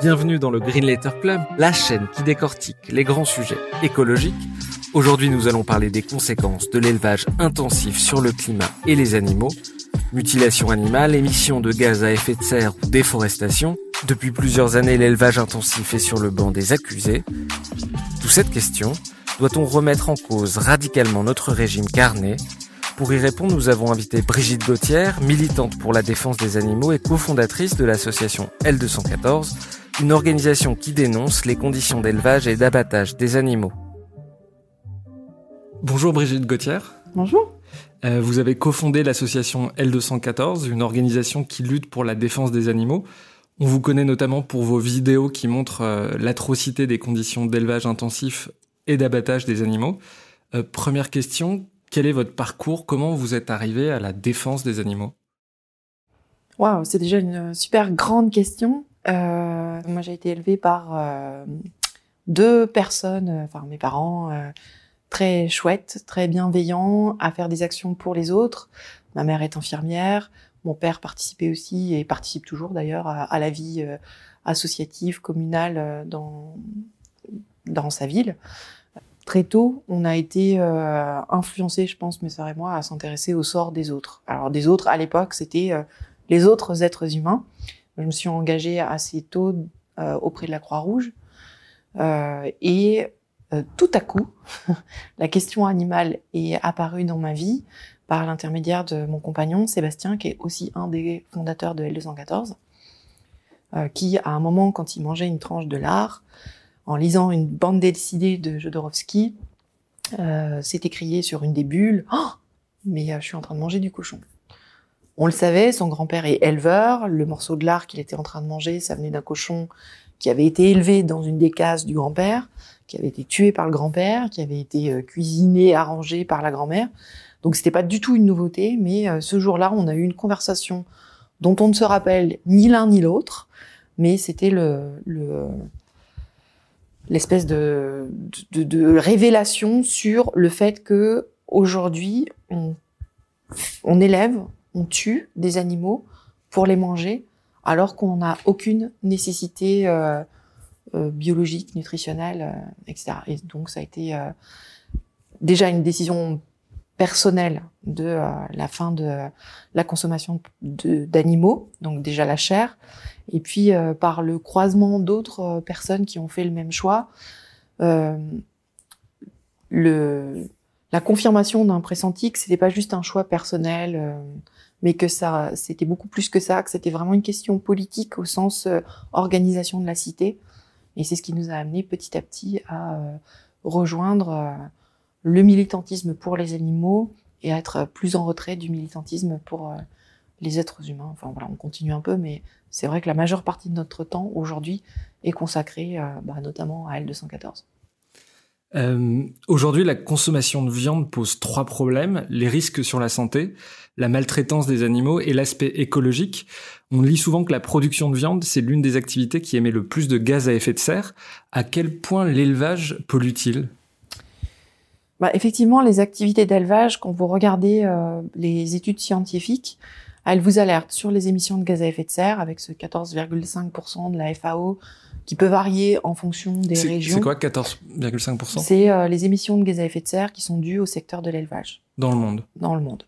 Bienvenue dans le Green Letter Club, la chaîne qui décortique les grands sujets écologiques. Aujourd'hui, nous allons parler des conséquences de l'élevage intensif sur le climat et les animaux. Mutilation animale, émissions de gaz à effet de serre ou déforestation. Depuis plusieurs années, l'élevage intensif est sur le banc des accusés. D'où cette question, doit-on remettre en cause radicalement notre régime carné? Pour y répondre, nous avons invité Brigitte Gauthier, militante pour la défense des animaux et cofondatrice de l'association L214, une organisation qui dénonce les conditions d'élevage et d'abattage des animaux. Bonjour Brigitte Gauthier. Bonjour. Euh, vous avez cofondé l'association L214, une organisation qui lutte pour la défense des animaux. On vous connaît notamment pour vos vidéos qui montrent euh, l'atrocité des conditions d'élevage intensif et d'abattage des animaux. Euh, première question, quel est votre parcours? Comment vous êtes arrivé à la défense des animaux? Waouh, c'est déjà une super grande question. Euh, moi, j'ai été élevée par euh, deux personnes, euh, enfin mes parents, très chouettes, très bienveillants, à faire des actions pour les autres. Ma mère est infirmière, mon père participait aussi et participe toujours d'ailleurs à, la vie associative, communale dans dans sa ville. Très tôt, on a été euh, influencés, je pense, mes sœurs et moi, à s'intéresser au sort des autres. Alors des autres, à l'époque, c'était les autres êtres humains. Je me suis engagée assez tôt euh, auprès de la Croix-Rouge. Euh, et euh, tout à coup, la question animale est apparue dans ma vie par l'intermédiaire de mon compagnon Sébastien, qui est aussi un des fondateurs de L214, qui, à un moment, quand il mangeait une tranche de lard, en lisant une bande dessinée de Jodorowsky, s'est écrié sur une des bulles oh, Mais je suis en train de manger du cochon ». On le savait, son grand-père est éleveur. Le morceau de lard qu'il était en train de manger, ça venait d'un cochon qui avait été élevé dans une des cases du grand-père, qui avait été tué par le grand-père, qui avait été euh, cuisiné, arrangé par la grand-mère. Donc c'était pas du tout une nouveauté, mais euh, ce jour-là, on a eu une conversation dont on ne se rappelle ni l'un ni l'autre, mais c'était le, l'espèce de, de, de, révélation sur le fait que aujourd'hui on, on élève on tue des animaux pour les manger, alors qu'on n'a aucune nécessité euh, euh, biologique, nutritionnelle, euh, etc. Et donc ça a été déjà une décision personnelle de la fin de la consommation d'animaux, donc déjà la chair, et puis par le croisement d'autres personnes qui ont fait le même choix, la confirmation d'un pressenti que c'était pas juste un choix personnel mais que ça, c'était beaucoup plus que ça, que c'était vraiment une question politique au sens euh, organisation de la cité. Et c'est ce qui nous a amené petit à petit à euh, rejoindre euh, le militantisme pour les animaux et à être plus en retrait du militantisme pour les êtres humains. Enfin voilà, on continue un peu, mais c'est vrai que la majeure partie de notre temps aujourd'hui est consacrée bah, notamment à L214. Euh, Aujourd'hui, la consommation de viande pose trois problèmes les risques sur la santé, la maltraitance des animaux et l'aspect écologique. On lit souvent que la production de viande, c'est l'une des activités qui émet le plus de gaz à effet de serre. À quel point l'élevage pollue-t-il? Bah, Effectivement, les activités d'élevage, quand vous regardez euh, les études scientifiques, elles vous alertent sur les émissions de gaz à effet de serre avec ce 14,5% de la FAO qui peut varier en fonction des régions. C'est quoi 14,5% C'est euh, les émissions de gaz à effet de serre qui sont dues au secteur de l'élevage. Dans le monde Dans le monde.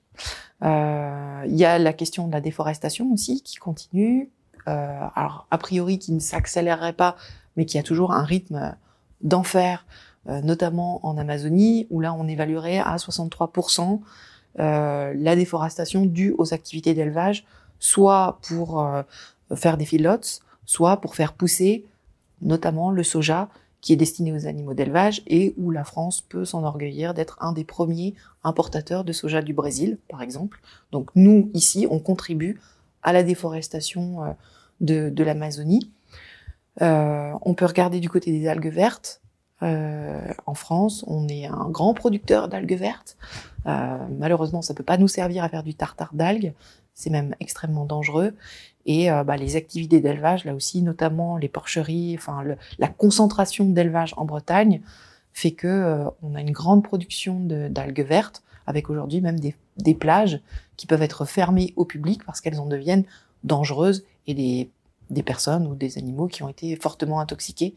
Euh, il y a la question de la déforestation aussi qui continue. Euh, alors, a priori, qui ne s'accélérerait pas, mais qui a toujours un rythme d'enfer, euh, notamment en Amazonie, où là, on évaluerait à 63% euh, la déforestation due aux activités d'élevage, soit pour faire des filotes, soit pour faire pousser notamment le soja qui est destiné aux animaux d'élevage et où la France peut s'enorgueillir d'être un des premiers importateurs de soja du Brésil, par exemple. Donc nous, ici, on contribue à la déforestation de, de l'Amazonie. on peut regarder du côté des algues vertes. en France, on est un grand producteur d'algues vertes. malheureusement, ça peut pas nous servir à faire du tartare d'algues. C'est même extrêmement dangereux. Et bah, les activités d'élevage, là aussi, notamment les porcheries, enfin la concentration d'élevage en Bretagne, fait que euh, on a une grande production d'algues vertes, avec aujourd'hui même des, plages qui peuvent être fermées au public parce qu'elles en deviennent dangereuses et des, des, personnes ou des animaux qui ont été fortement intoxiqués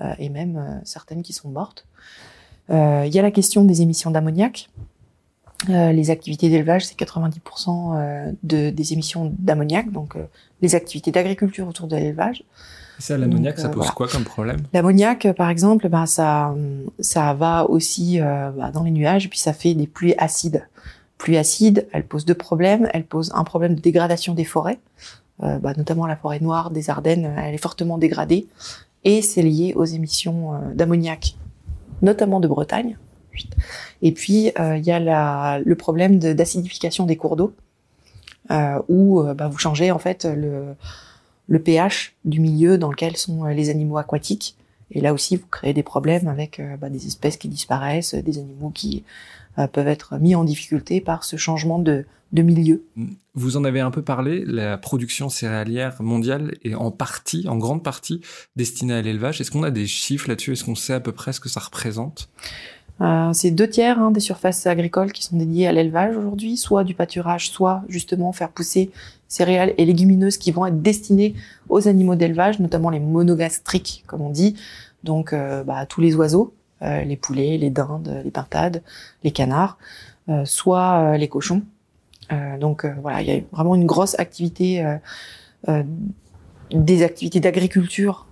euh, et même euh, certaines qui sont mortes. Il y a la question des émissions d'ammoniac. Les activités d'élevage, c'est 90% de, des émissions d'ammoniac, donc les activités d'agriculture autour de l'élevage. Ça, l'ammoniac, ça euh, pose quoi comme problème? L'ammoniac, par exemple, bah, ça, ça va aussi euh, bah, dans les nuages, puis ça fait des pluies acides. Pluies acides, elles posent deux problèmes. Elles posent un problème de dégradation des forêts, euh, bah, notamment la forêt noire des Ardennes, elle est fortement dégradée, et c'est lié aux émissions d'ammoniac, notamment de Bretagne. Et puis il y a le problème d'acidification des cours d'eau, où bah, vous changez en fait le pH du milieu dans lequel sont euh, les animaux aquatiques. Et là aussi, vous créez des problèmes avec euh, bah, des espèces qui disparaissent, des animaux qui euh, peuvent être mis en difficulté par ce changement de, de milieu. Vous en avez un peu parlé, la production céréalière mondiale est en partie, en grande partie, destinée à l'élevage. Est-ce qu'on a des chiffres là-dessus? Est-ce qu'on sait à peu près ce que ça représente? euh, c'est deux tiers hein, des surfaces agricoles qui sont dédiées à l'élevage aujourd'hui, soit du pâturage, soit justement faire pousser céréales et légumineuses qui vont être destinées aux animaux d'élevage, notamment les monogastriques, comme on dit, donc euh, bah, tous les oiseaux, euh, les poulets, les dindes, les pintades, les canards, soit les cochons. donc voilà, il y a vraiment une grosse activité, des activités d'agriculture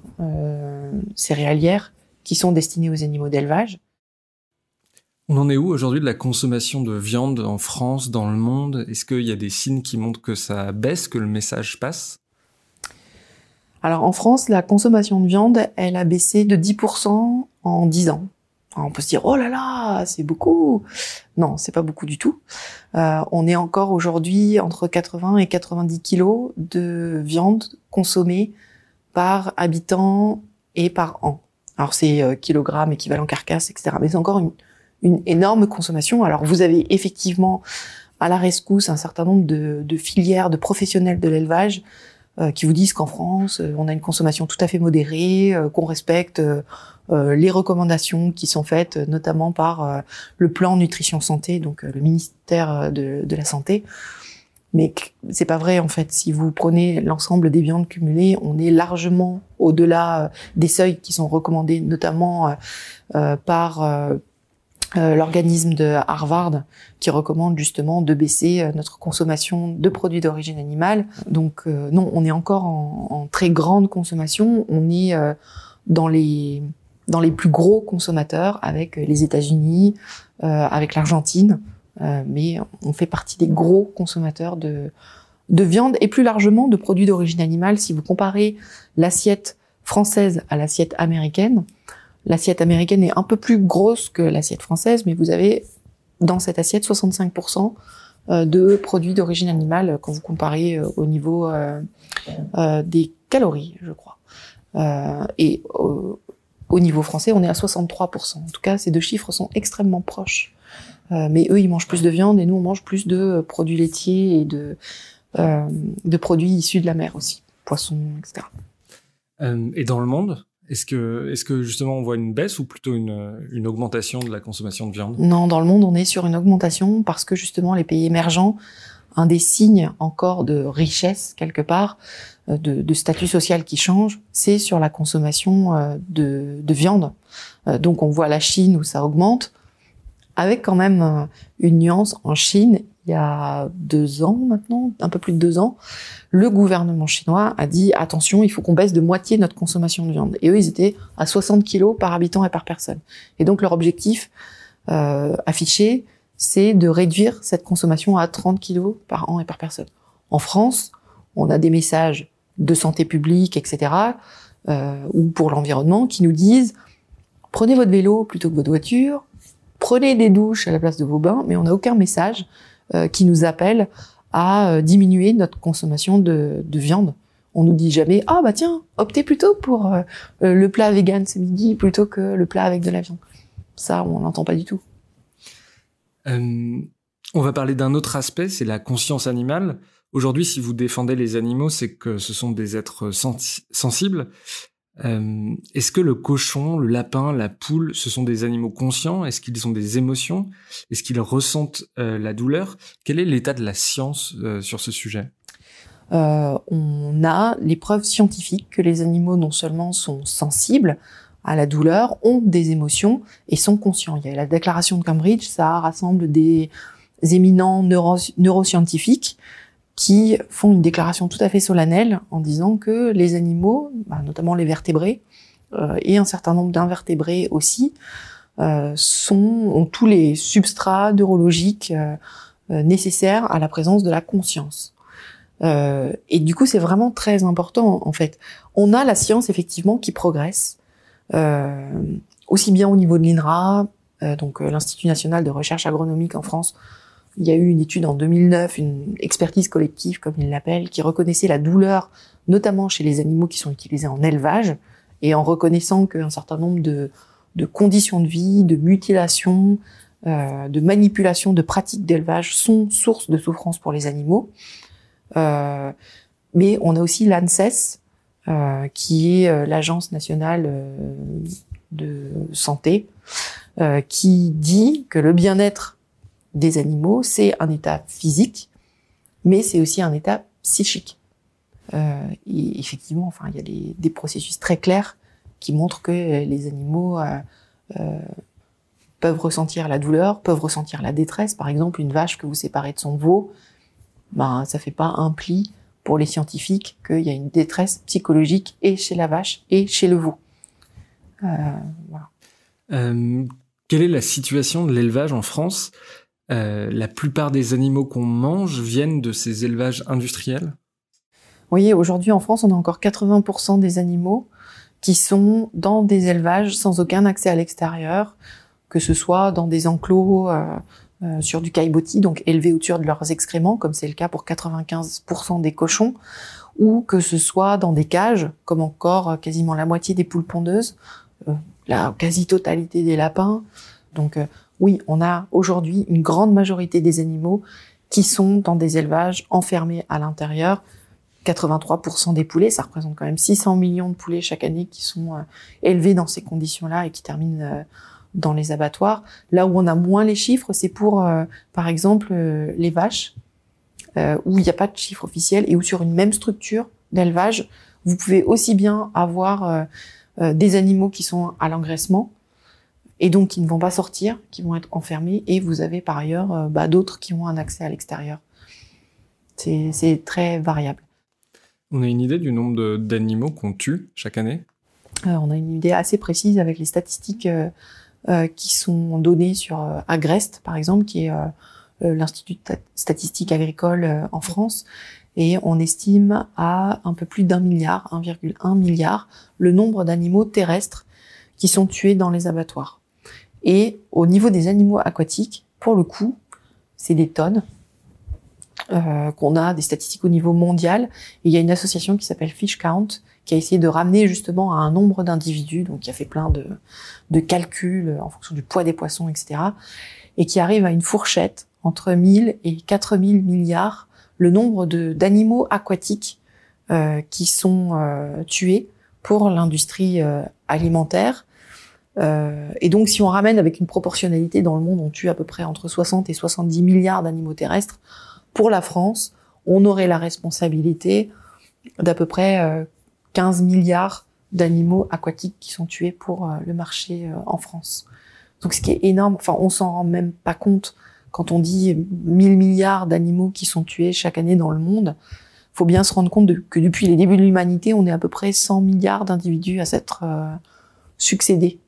céréalière qui sont destinées aux animaux d'élevage. On en est où aujourd'hui de la consommation de viande en France, dans le monde? Est-ce qu'il y a des signes qui montrent que ça baisse, que le message passe? Alors en France, la consommation de viande, elle a baissé de 10% en 10 ans. on peut se dire, oh là là, c'est beaucoup. Non, c'est pas beaucoup du tout. Euh, on est encore aujourd'hui entre 80 et 90 kilos de viande consommée par habitant et par an. Alors c'est euh, kilogrammes, équivalent carcasse, etc. Mais c'est encore une, une énorme consommation. Alors vous avez effectivement à la rescousse un certain nombre de, filières, de professionnels de l'élevage euh, qui vous disent qu'en France, euh, on a une consommation tout à fait modérée, euh, qu'on respecte les recommandations qui sont faites, notamment par le plan nutrition santé, donc le ministère de, de la santé. Mais c'est pas vrai en fait. Si vous prenez l'ensemble des viandes cumulées, on est largement au-delà des seuils qui sont recommandés, notamment par euh, l'organisme de Harvard qui recommande justement de baisser euh, notre consommation de produits d'origine animale. Donc euh, non, on est encore en, en, très grande consommation. On est dans les dans les plus gros consommateurs avec les États-Unis, avec l'Argentine, mais on fait partie des gros consommateurs de de viande et plus largement de produits d'origine animale. Si vous comparez l'assiette française à l'assiette américaine, L'assiette américaine est un peu plus grosse que l'assiette française, mais vous avez dans cette assiette 65% euh, de produits d'origine animale quand vous comparez euh, au niveau euh, des calories, je crois. et au, niveau français, on est à 63%. En tout cas, ces deux chiffres sont extrêmement proches. mais eux, ils mangent plus de viande et nous, on mange plus de produits laitiers et de, de produits issus de la mer aussi, poissons, etc. et dans le monde, est-ce que, justement on voit une baisse ou plutôt une, augmentation de la consommation de viande? Non, dans le monde on est sur une augmentation parce que justement les pays émergents, un des signes encore de richesse quelque part, euh, de, de statut social qui change, c'est sur la consommation euh, de, de viande. Euh, donc on voit la Chine où ça augmente, avec quand même une nuance en Chine il y a deux ans maintenant, un peu plus de deux ans, le gouvernement chinois a dit attention, il faut qu'on baisse de moitié notre consommation de viande. Et eux, ils étaient à 60 kilos par habitant et par personne. Et donc leur objectif euh, affiché, c'est de réduire cette consommation à 30 kilos par an et par personne. En France, on a des messages de santé publique, etc., euh, ou pour l'environnement, qui nous disent prenez votre vélo plutôt que votre voiture, prenez des douches à la place de vos bains, mais on n'a aucun message euh, qui nous appelle à diminuer notre consommation de, de viande. On nous dit jamais ah bah tiens optez plutôt pour le plat vegan ce midi plutôt que le plat avec de la viande. Ça on n'entend pas du tout. on va parler d'un autre aspect, c'est la conscience animale. Aujourd'hui, si vous défendez les animaux, c'est que ce sont des êtres sensibles. Euh, Est-ce que le cochon, le lapin, la poule, ce sont des animaux conscients? Est-ce qu'ils ont des émotions? Est-ce qu'ils ressentent euh, la douleur? Quel est l'état de la science euh, sur ce sujet? On a les preuves scientifiques que les animaux non seulement sont sensibles à la douleur, ont des émotions et sont conscients. Il y a la déclaration de Cambridge, ça rassemble des éminents neuro neuroscientifiques qui font une déclaration tout à fait solennelle en disant que les animaux, bah, notamment les vertébrés euh, et un certain nombre d'invertébrés aussi, euh, sont, ont tous les substrats neurologiques euh, euh nécessaires à la présence de la conscience. Euh, et du coup, c'est vraiment très important en fait. On a la science effectivement qui progresse, aussi bien au niveau de l'INRA, donc l'Institut national de recherche agronomique en France, il y a eu une étude en 2009, une expertise collective, comme ils l'appellent, qui reconnaissait la douleur, notamment chez les animaux qui sont utilisés en élevage, et en reconnaissant qu'un certain nombre de, conditions de vie, de mutilations, euh, de manipulations, de pratiques d'élevage sont source de souffrance pour les animaux. Euh, mais on a aussi l'ANSES, euh, qui est euh, l'agence nationale de santé, qui dit que le bien-être des animaux, c'est un état physique, mais c'est aussi un état psychique. Euh, et effectivement, enfin, il y a des processus très clairs qui montrent que les animaux euh, euh, peuvent ressentir la douleur, peuvent ressentir la détresse. Par exemple, une vache que vous séparez de son veau, ben, ça fait pas un pli pour les scientifiques qu'il y a une détresse psychologique et chez la vache et chez le veau. Euh, voilà. Euh, quelle est la situation de l'élevage en France? Euh, la plupart des animaux qu'on mange viennent de ces élevages industriels? Vous aujourd'hui en France, on a encore 80% des animaux qui sont dans des élevages sans aucun accès à l'extérieur, que ce soit dans des enclos euh, euh, sur du caillebotis, donc élevés au-dessus de leurs excréments, comme c'est le cas pour 95% des cochons, ou que ce soit dans des cages, comme encore quasiment la moitié des poules pondeuses, la quasi-totalité des lapins. Donc oui, on a aujourd'hui une grande majorité des animaux qui sont dans des élevages enfermés à l'intérieur. 83% des poulets, ça représente quand même 600 millions de poulets chaque année qui sont euh, élevés dans ces conditions-là et qui terminent euh, dans les abattoirs. Là où on a moins les chiffres, c'est pour, euh, par exemple, les vaches, où il n'y a pas de chiffre officiel et où sur une même structure d'élevage, vous pouvez aussi bien avoir des animaux qui sont à l'engraissement, et donc qui ne vont pas sortir, qui vont être enfermés, et vous avez par ailleurs euh, bah, d'autres qui ont un accès à l'extérieur. C'est très variable. On a une idée du nombre d'animaux qu'on tue chaque année? Euh, On a une idée assez précise avec les statistiques euh, qui sont données sur Agrest, par exemple, qui est l'Institut statistique agricole en France, et on estime à un peu plus d'un milliard, 1,1 milliard, le nombre d'animaux terrestres qui sont tués dans les abattoirs. Et au niveau des animaux aquatiques, pour le coup, c'est des tonnes euh, qu'on a des statistiques au niveau mondial. Il y a une association qui s'appelle Fish Count qui a essayé de ramener justement à un nombre d'individus, donc qui a fait plein de, de calculs en fonction du poids des poissons, etc. Et qui arrive à une fourchette entre 1000 et 4000 milliards le nombre d'animaux aquatiques euh, qui sont euh, tués pour l'industrie euh, alimentaire euh, et donc, si on ramène avec une proportionnalité dans le monde, on tue à peu près entre 60 et 70 milliards d'animaux terrestres. Pour la France, on aurait la responsabilité d'à peu près 15 euh, milliards d'animaux aquatiques qui sont tués pour euh, le marché en France. Donc, ce qui est énorme. Enfin, on s'en rend même pas compte quand on dit 1000 milliards d'animaux qui sont tués chaque année dans le monde. Faut bien se rendre compte que depuis les débuts de l'humanité, on est à peu près 100 milliards d'individus à s'être succédés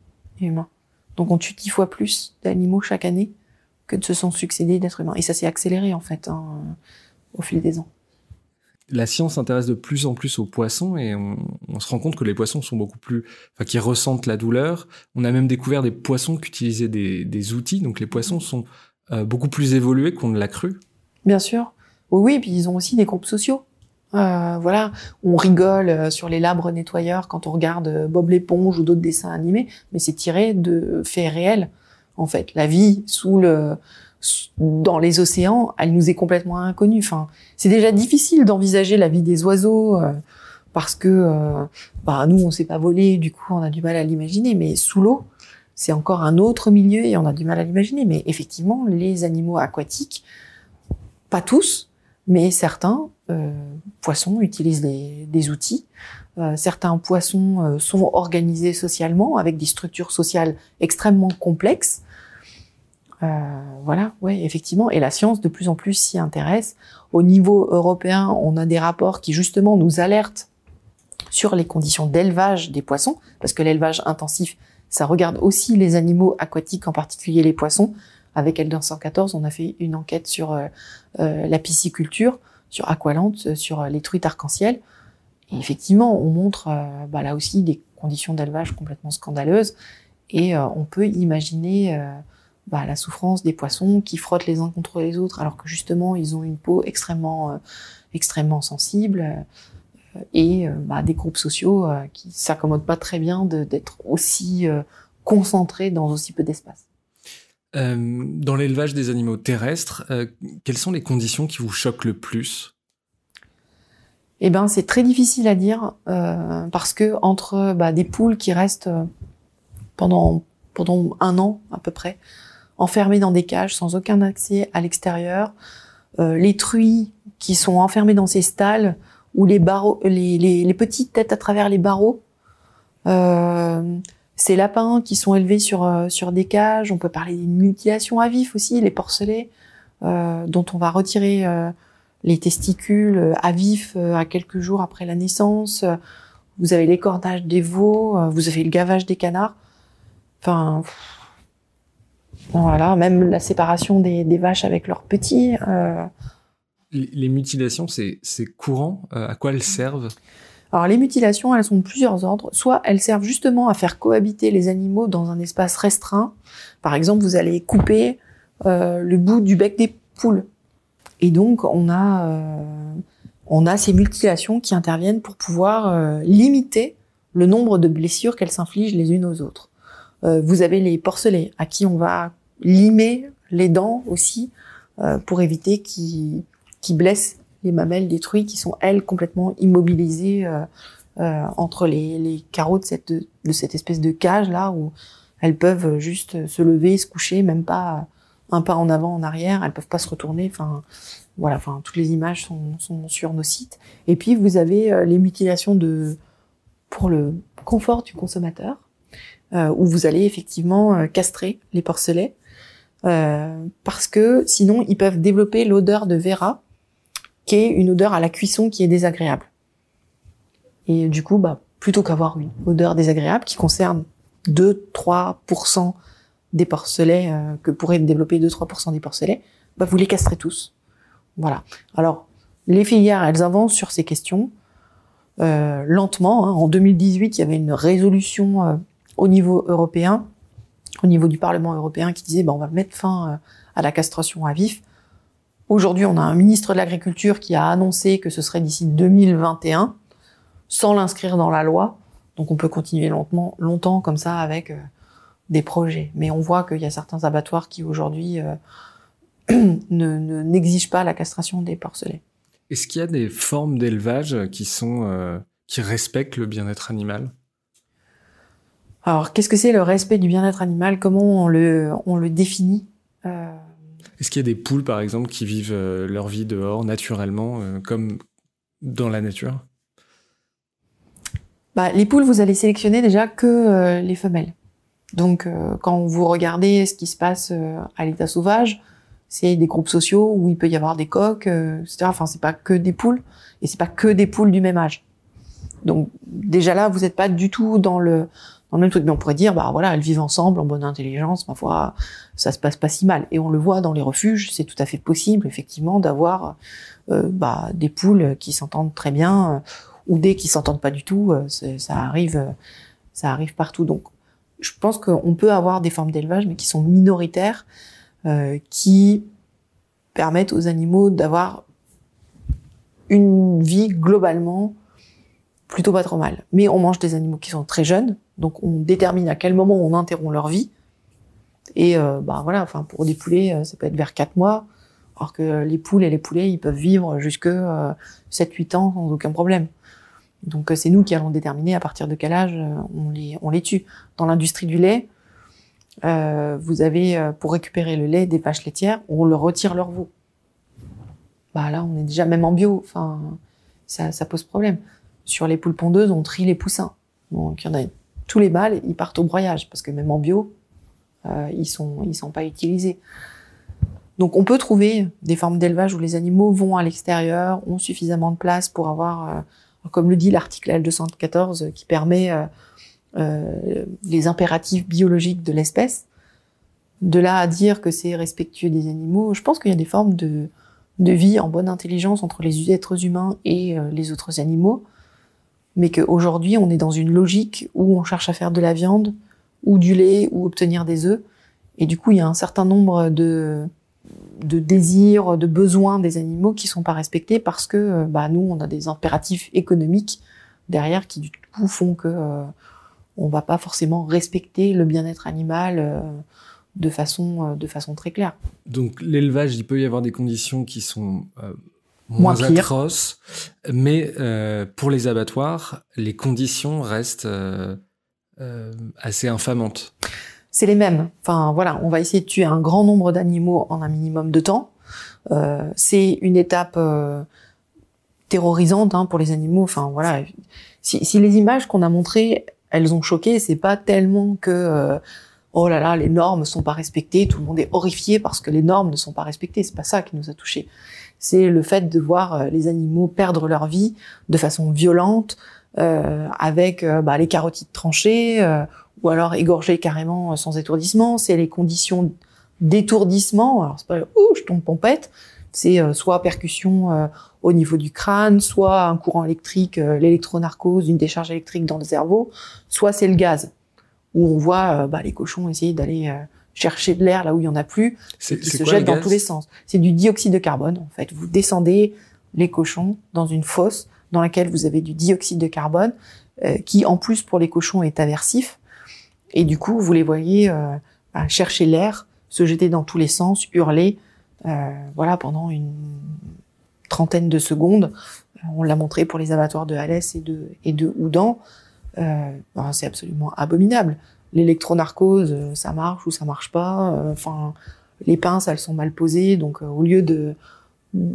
humains. Donc on tue dix fois plus d'animaux chaque année que de se sont succédés d'êtres humains. Et ça s'est accéléré en fait hein, au fil des ans. La science s'intéresse de plus en plus aux poissons et on, se rend compte que les poissons sont beaucoup plus, enfin, qui ressentent la douleur. On a même découvert des poissons qui utilisaient des, outils, donc les poissons sont euh, beaucoup plus évolués qu'on ne l'a cru. Bien sûr. Oui, oui, puis ils ont aussi des groupes sociaux. Euh, voilà, on rigole euh, sur les labres nettoyeurs quand on regarde euh, Bob l'éponge ou d'autres dessins animés, mais c'est tiré de faits réels. En fait, la vie sous le dans les océans, elle nous est complètement inconnue. Enfin, c'est déjà difficile d'envisager la vie des oiseaux parce que bah, nous, on sait pas voler, du coup, on a du mal à l'imaginer. Mais sous l'eau, c'est encore un autre milieu et on a du mal à l'imaginer. Mais effectivement, les animaux aquatiques, pas tous, mais certains poissons utilisent des, outils. Euh, certains poissons euh, sont organisés socialement avec des structures sociales extrêmement complexes. voilà, ouais, effectivement. Et la science de plus en plus s'y intéresse. Au niveau européen, on a des rapports qui justement nous alertent sur les conditions d'élevage des poissons, parce que l'élevage intensif, ça regarde aussi les animaux aquatiques, en particulier les poissons. Avec Elder 114, on a fait une enquête sur la pisciculture sur Aqualante, euh, sur euh, les truites arc-en-ciel. Et effectivement, on montre euh, bah, là aussi des conditions d'élevage complètement scandaleuses. Et on peut imaginer bah, la souffrance des poissons qui frottent les uns contre les autres, alors que justement ils ont une peau extrêmement, extrêmement sensible. et bah, des groupes sociaux qui s'accommodent pas très bien d'être aussi concentrés dans aussi peu d'espace. Euh, dans l'élevage des animaux terrestres, euh, quelles sont les conditions qui vous choquent le plus? Eh ben, c'est très difficile à dire euh, parce que entre bah, des poules qui restent pendant pendant un an à peu près enfermées dans des cages sans aucun accès à l'extérieur, les truies qui sont enfermées dans ces stalles ou les petites têtes à travers les barreaux. Ces lapins qui sont élevés sur, euh, sur des cages, on peut parler d'une mutilation à vif aussi, les porcelets, euh, dont on va retirer euh, les testicules à vif à quelques jours après la naissance. Vous avez l'écordage des veaux, vous avez le gavage des canards. Enfin, voilà, même la séparation des, des vaches avec leurs petits. Les mutilations, c'est courant. à quoi elles servent? Alors les mutilations, elles sont de plusieurs ordres. Soit elles servent justement à faire cohabiter les animaux dans un espace restreint. Par exemple, vous allez couper euh, le bout du bec des poules. Et donc on a euh, on a ces mutilations qui interviennent pour pouvoir euh, limiter le nombre de blessures qu'elles s'infligent les unes aux autres. vous avez les porcelets à qui on va limer les dents aussi pour éviter qu'ils qui blessent les mamelles détruites qui sont elles complètement immobilisées euh, euh, entre les, les, carreaux de cette, de cette espèce de cage là où elles peuvent juste se lever, se coucher, même pas un pas en avant, en arrière, elles peuvent pas se retourner. Enfin, voilà, enfin toutes les images sont, sur nos sites. Et puis vous avez euh, les mutilations de pour le confort du consommateur, euh, où vous allez effectivement castrer les porcelets, parce que sinon ils peuvent développer l'odeur de Vera, une odeur à la cuisson qui est désagréable. Et du coup, bah, plutôt qu'avoir une odeur désagréable qui concerne 2-3% des porcelets, euh, que pourraient développer 2-3% des porcelets, bah, vous les castrez tous. Voilà. Alors, les filières, elles avancent sur ces questions euh, lentement. Hein. En 2018, il y avait une résolution euh, au niveau européen, au niveau du Parlement européen, qui disait bah, on va mettre fin à la castration à vif. Aujourd'hui, on a un ministre de l'Agriculture qui a annoncé que ce serait d'ici 2021, sans l'inscrire dans la loi. Donc on peut continuer longtemps, longtemps comme ça avec euh, des projets. Mais on voit qu'il y a certains abattoirs qui aujourd'hui euh, ne, n'exigent pas la castration des porcelets. Est-ce qu'il y a des formes d'élevage qui sont euh, qui respectent le bien-être animal? Alors, qu'est-ce que c'est le respect du bien-être animal? Comment on le, on le définit? Est-ce qu'il y a des poules, par exemple, qui vivent euh, leur vie dehors naturellement, euh, comme dans la nature? Bah, Les poules, vous allez sélectionner déjà que euh, les femelles. Donc, quand vous regardez ce qui se passe à l'état sauvage, c'est des groupes sociaux où il peut y avoir des coques, etc. Enfin, c'est pas que des poules, et c'est pas que des poules du même âge. Donc, déjà là, vous n'êtes pas du tout dans le en même truc. Mais on pourrait dire, bah voilà, elles vivent ensemble en bonne intelligence, ma foi, ça se passe pas si mal. Et on le voit dans les refuges, c'est tout à fait possible, effectivement, d'avoir euh, bah, des poules qui s'entendent très bien, euh, ou des qui s'entendent pas du tout. Euh, ça arrive, ça arrive partout. Donc, je pense qu'on peut avoir des formes d'élevage, mais qui sont minoritaires, qui permettent aux animaux d'avoir une vie globalement plutôt pas trop mal. Mais on mange des animaux qui sont très jeunes, donc on détermine à quel moment on interrompt leur vie. Et euh, bah voilà, enfin pour des poulets, euh, ça peut être vers 4 mois, alors que les poules et les poulets, ils peuvent vivre jusque 7-8 ans sans aucun problème. Donc c'est nous qui allons déterminer à partir de quel âge on les, tue. Dans l'industrie du lait, euh, vous avez pour récupérer le lait des vaches laitières, on leur retire leur veau bah là, on est déjà même en bio. Enfin, ça, ça pose problème. Sur les poules pondeuses, on trie les poussins. Donc, il y en a tous les mâles, ils partent au broyage parce que même en bio, euh, ils sont ils sont pas utilisés. Donc, on peut trouver des formes d'élevage où les animaux vont à l'extérieur, ont suffisamment de place pour avoir, euh, comme le dit l'article L214, qui permet euh, euh, les impératifs biologiques de l'espèce. De là à dire que c'est respectueux des animaux, je pense qu'il y a des formes de de vie en bonne intelligence entre les êtres humains et euh, les autres animaux, mais qu'aujourd'hui on est dans une logique où on cherche à faire de la viande ou du lait ou obtenir des œufs, et du coup il y a un certain nombre de désirs, de besoins des animaux qui sont pas respectés parce que euh, bah, nous on a des impératifs économiques derrière qui du coup font que euh, on va pas forcément respecter le bien-être animal de façon, euh, de façon très claire. Donc l'élevage, il peut y avoir des conditions qui sont euh, moins, atroces, mais euh, pour les abattoirs, les conditions restent assez infamantes. C'est les mêmes. Enfin voilà, on va essayer de tuer un grand nombre d'animaux en un minimum de temps. c'est une étape terrorisante hein, pour les animaux. Enfin voilà, si, si les images qu'on a montrées, elles ont choqué, c'est pas tellement que oh là là, les normes sont pas respectées, tout le monde est horrifié parce que les normes ne sont pas respectées. C'est pas ça qui nous a touchés. C'est le fait de voir euh, les animaux perdre leur vie de façon violente, euh, avec euh, bah, les carotides tranchées, euh, ou alors égorgées carrément sans étourdissement. C'est les conditions d'étourdissement. Alors c'est pas ouh je tombe pompette. C'est soit percussion au niveau du crâne, soit un courant électrique, l'électronarcose, une décharge électrique dans le cerveau, soit c'est le gaz où on voit euh, bah, les cochons essayer d'aller euh, chercher de l'air là où il y en a plus, ils se jettent dans tous les sens. C'est du dioxyde de carbone en fait. Vous descendez les cochons dans une fosse dans laquelle vous avez du dioxyde de carbone euh, qui en plus pour les cochons est aversif et du coup vous les voyez bah, chercher l'air, se jeter dans tous les sens, hurler, voilà pendant une trentaine de secondes. On l'a montré pour les abattoirs de Alès et de et de Houdan. Euh, ben, c'est absolument abominable. L'électronarcose, euh, ça marche ou ça marche pas. Euh, enfin, les pinces, elles sont mal posées, donc au lieu de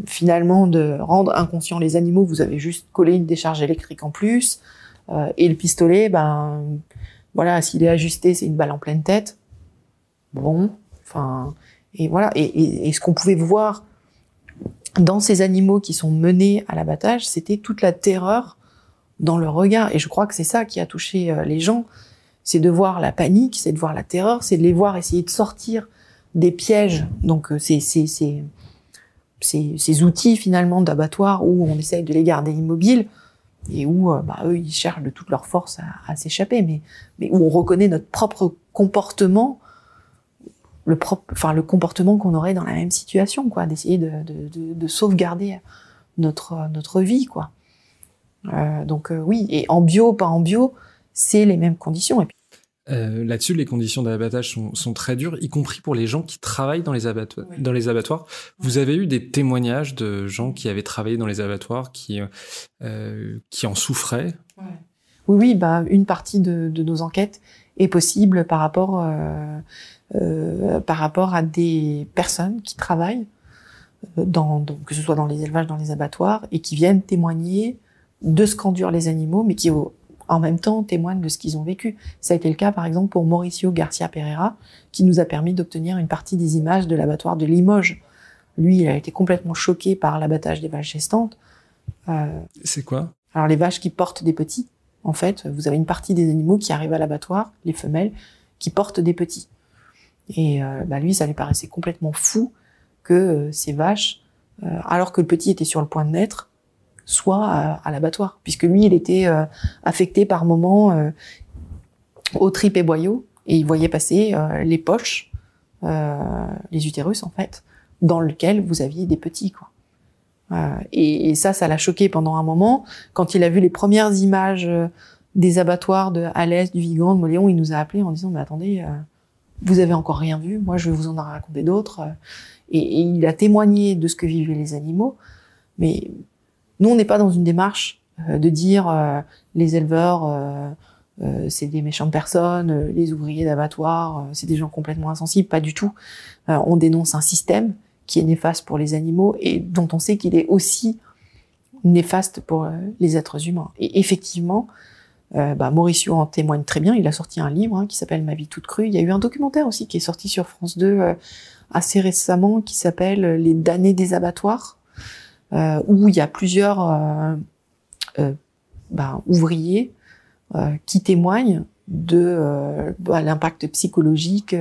finalement de rendre inconscients les animaux, vous avez juste collé une décharge électrique en plus. et le pistolet, ben voilà, s'il est ajusté, c'est une balle en pleine tête. Bon, enfin, et voilà. Et, et ce qu'on pouvait voir dans ces animaux qui sont menés à l'abattage, c'était toute la terreur dans le regard. Et je crois que c'est ça qui a touché euh, les gens, c'est de voir la panique, c'est de voir la terreur, c'est de les voir essayer de sortir des pièges. Donc euh, c'est ces outils finalement d'abattoir où on essaye de les garder immobiles et où euh, bah, eux ils cherchent de toute leur force à, s'échapper, mais mais où on reconnaît notre propre comportement, le propre, enfin le comportement qu'on aurait dans la même situation, quoi, d'essayer de, de, de, de sauvegarder notre notre vie, quoi. Euh, donc oui, et en bio, pas en bio, c'est les mêmes conditions. Euh, Là-dessus, les conditions d'abattage sont, sont, très dures, y compris pour les gens qui travaillent dans les, abattoirs. Dans les abattoirs. Vous avez eu des témoignages de gens qui avaient travaillé dans les abattoirs, qui, euh, qui en souffraient? Oui, oui, bah, une partie de, de, nos enquêtes est possible par rapport, euh, par rapport à des personnes qui travaillent, dans, dans, que ce soit dans les élevages, dans les abattoirs, et qui viennent témoigner de ce qu'endurent les animaux, mais qui en même temps témoignent de ce qu'ils ont vécu. Ça a été le cas par exemple pour Mauricio Garcia Pereira, qui nous a permis d'obtenir une partie des images de l'abattoir de Limoges. Lui, il a été complètement choqué par l'abattage des vaches gestantes. Euh, C'est quoi? Alors les vaches qui portent des petits, en fait, vous avez une partie des animaux qui arrivent à l'abattoir, les femelles, qui portent des petits. Et euh, bah lui, ça lui paraissait complètement fou que euh, ces vaches, alors que le petit était sur le point de naître, soit à, l'abattoir, puisque lui, il était euh, affecté par moments euh, aux tripes et boyaux, et il voyait passer euh, les poches, les utérus en fait, dans lequel vous aviez des petits. Quoi. et, et, ça, ça l'a choqué pendant un moment. Quand il a vu les premières images des abattoirs de Alès, du Vigan, de Moléon, il nous a appelé en disant mais attendez, vous avez encore rien vu, moi je vais vous en raconter d'autres. Et, et, il a témoigné de ce que vivaient les animaux. Mais nous, on n'est pas dans une démarche euh, de dire euh, les éleveurs, euh, c'est des méchantes personnes, les ouvriers d'abattoir, c'est des gens complètement insensibles. Pas du tout. on dénonce un système qui est néfaste pour les animaux et dont on sait qu'il est aussi néfaste pour les êtres humains. Et effectivement, euh, bah, Mauricio en témoigne très bien. Il a sorti un livre hein, qui s'appelle Ma vie toute crue. Il y a eu un documentaire aussi qui est sorti sur France 2 euh, assez récemment qui s'appelle Les damnés des abattoirs, euh, où il y a plusieurs bah, ouvriers qui témoignent de bah, l'impact psychologique,